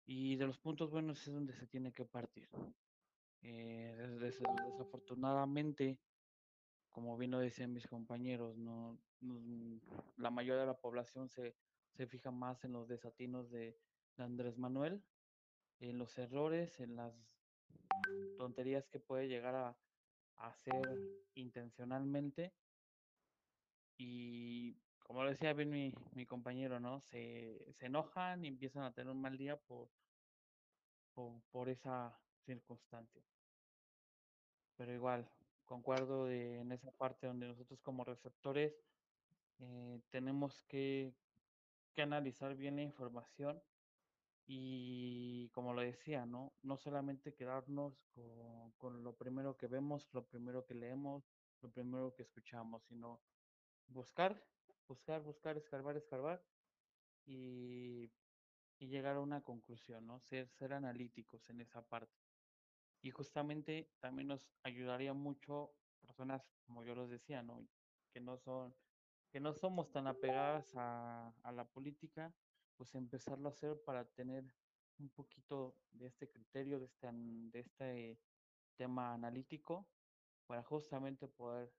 y de los puntos buenos es donde se tiene que partir. Eh, des desafortunadamente, como bien lo decían mis compañeros, no, no, la mayoría de la población se, se fija más en los desatinos de, de Andrés Manuel, en los errores, en las tonterías que puede llegar a, a hacer intencionalmente y como lo decía bien mi, mi compañero, ¿no? Se, se, enojan y empiezan a tener un mal día por, por, esa circunstancia. Pero igual, concuerdo de, en esa parte donde nosotros como receptores eh, tenemos que, que analizar bien la información y como lo decía, ¿no? No solamente quedarnos con, con, lo primero que vemos, lo primero que leemos, lo primero que escuchamos, sino buscar, buscar, buscar, escarbar, escarbar y, y llegar a una conclusión, ¿no? Ser, ser analíticos en esa parte. Y justamente también nos ayudaría mucho personas, como yo los decía, ¿no? Que no son, que no somos tan apegadas a, a la política, pues empezarlo a hacer para tener un poquito de este criterio, de este, de este tema analítico, para justamente poder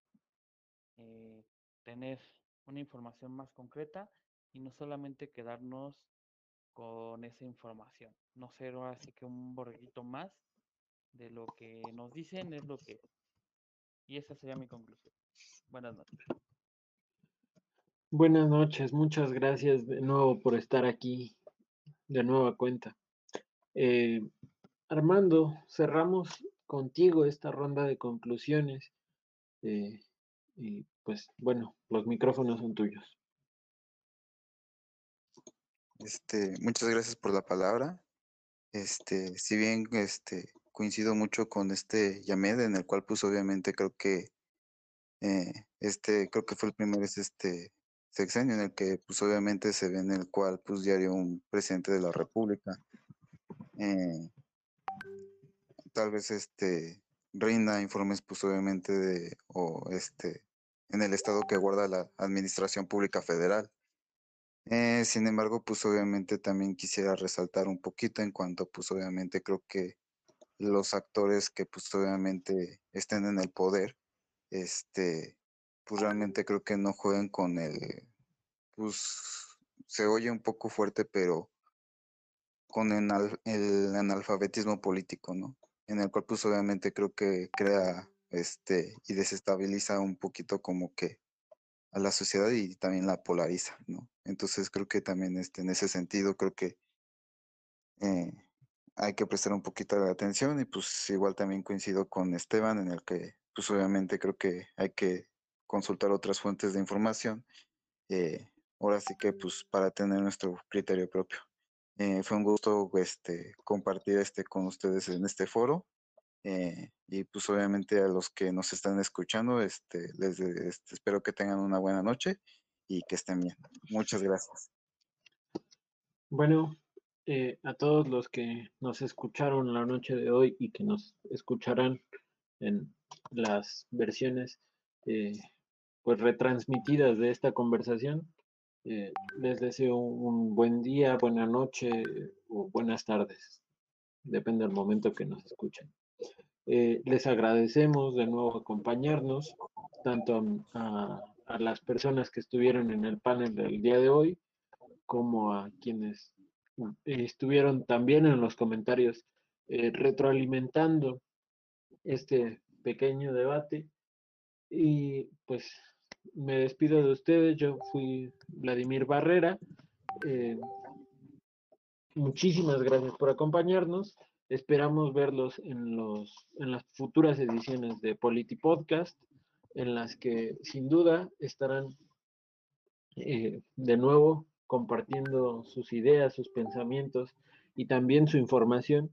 eh, tener una información más concreta y no solamente quedarnos con esa información, no ser así que un borreguito más de lo que nos dicen es lo que. Y esa sería mi conclusión. Buenas noches. Buenas noches, muchas gracias de nuevo por estar aquí de nueva cuenta. Eh, Armando, cerramos contigo esta ronda de conclusiones. Eh, pues bueno, los micrófonos son tuyos. Este, muchas gracias por la palabra. Este, si bien este, coincido mucho con este Yamed, en el cual pues obviamente creo que eh, este, creo que fue el primer este sexenio en el que pues obviamente se ve en el cual pues diario un presidente de la república eh, tal vez este rinda informes pues obviamente de o este en el estado que guarda la administración pública federal eh, sin embargo, pues obviamente también quisiera resaltar un poquito en cuanto, pues obviamente creo que los actores que pues obviamente estén en el poder, este, pues realmente creo que no juegan con el, pues se oye un poco fuerte, pero con el, el analfabetismo político, ¿no? En el cual pues obviamente creo que crea este y desestabiliza un poquito como que a la sociedad y también la polariza, ¿no? Entonces creo que también este, en ese sentido creo que eh, hay que prestar un poquito de atención y pues igual también coincido con Esteban en el que pues obviamente creo que hay que consultar otras fuentes de información. Eh, ahora sí que pues para tener nuestro criterio propio. Eh, fue un gusto este, compartir este con ustedes en este foro eh, y pues obviamente a los que nos están escuchando, este, les este, espero que tengan una buena noche y que estén bien. Muchas gracias. Bueno, eh, a todos los que nos escucharon la noche de hoy y que nos escucharán en las versiones eh, pues retransmitidas de esta conversación, les deseo un buen día, buena noche o buenas tardes. Depende del momento que nos escuchen. Eh, les agradecemos de nuevo acompañarnos, tanto a, las personas que estuvieron en el panel del día de hoy, como a quienes estuvieron también en los comentarios eh, retroalimentando este pequeño debate. Y pues me despido de ustedes. Yo fui Vladimir Barrera. Eh, muchísimas gracias por acompañarnos. Esperamos verlos en, los, en las futuras ediciones de Politi Podcast, en las que sin duda estarán eh, de nuevo compartiendo sus ideas, sus pensamientos y también su información.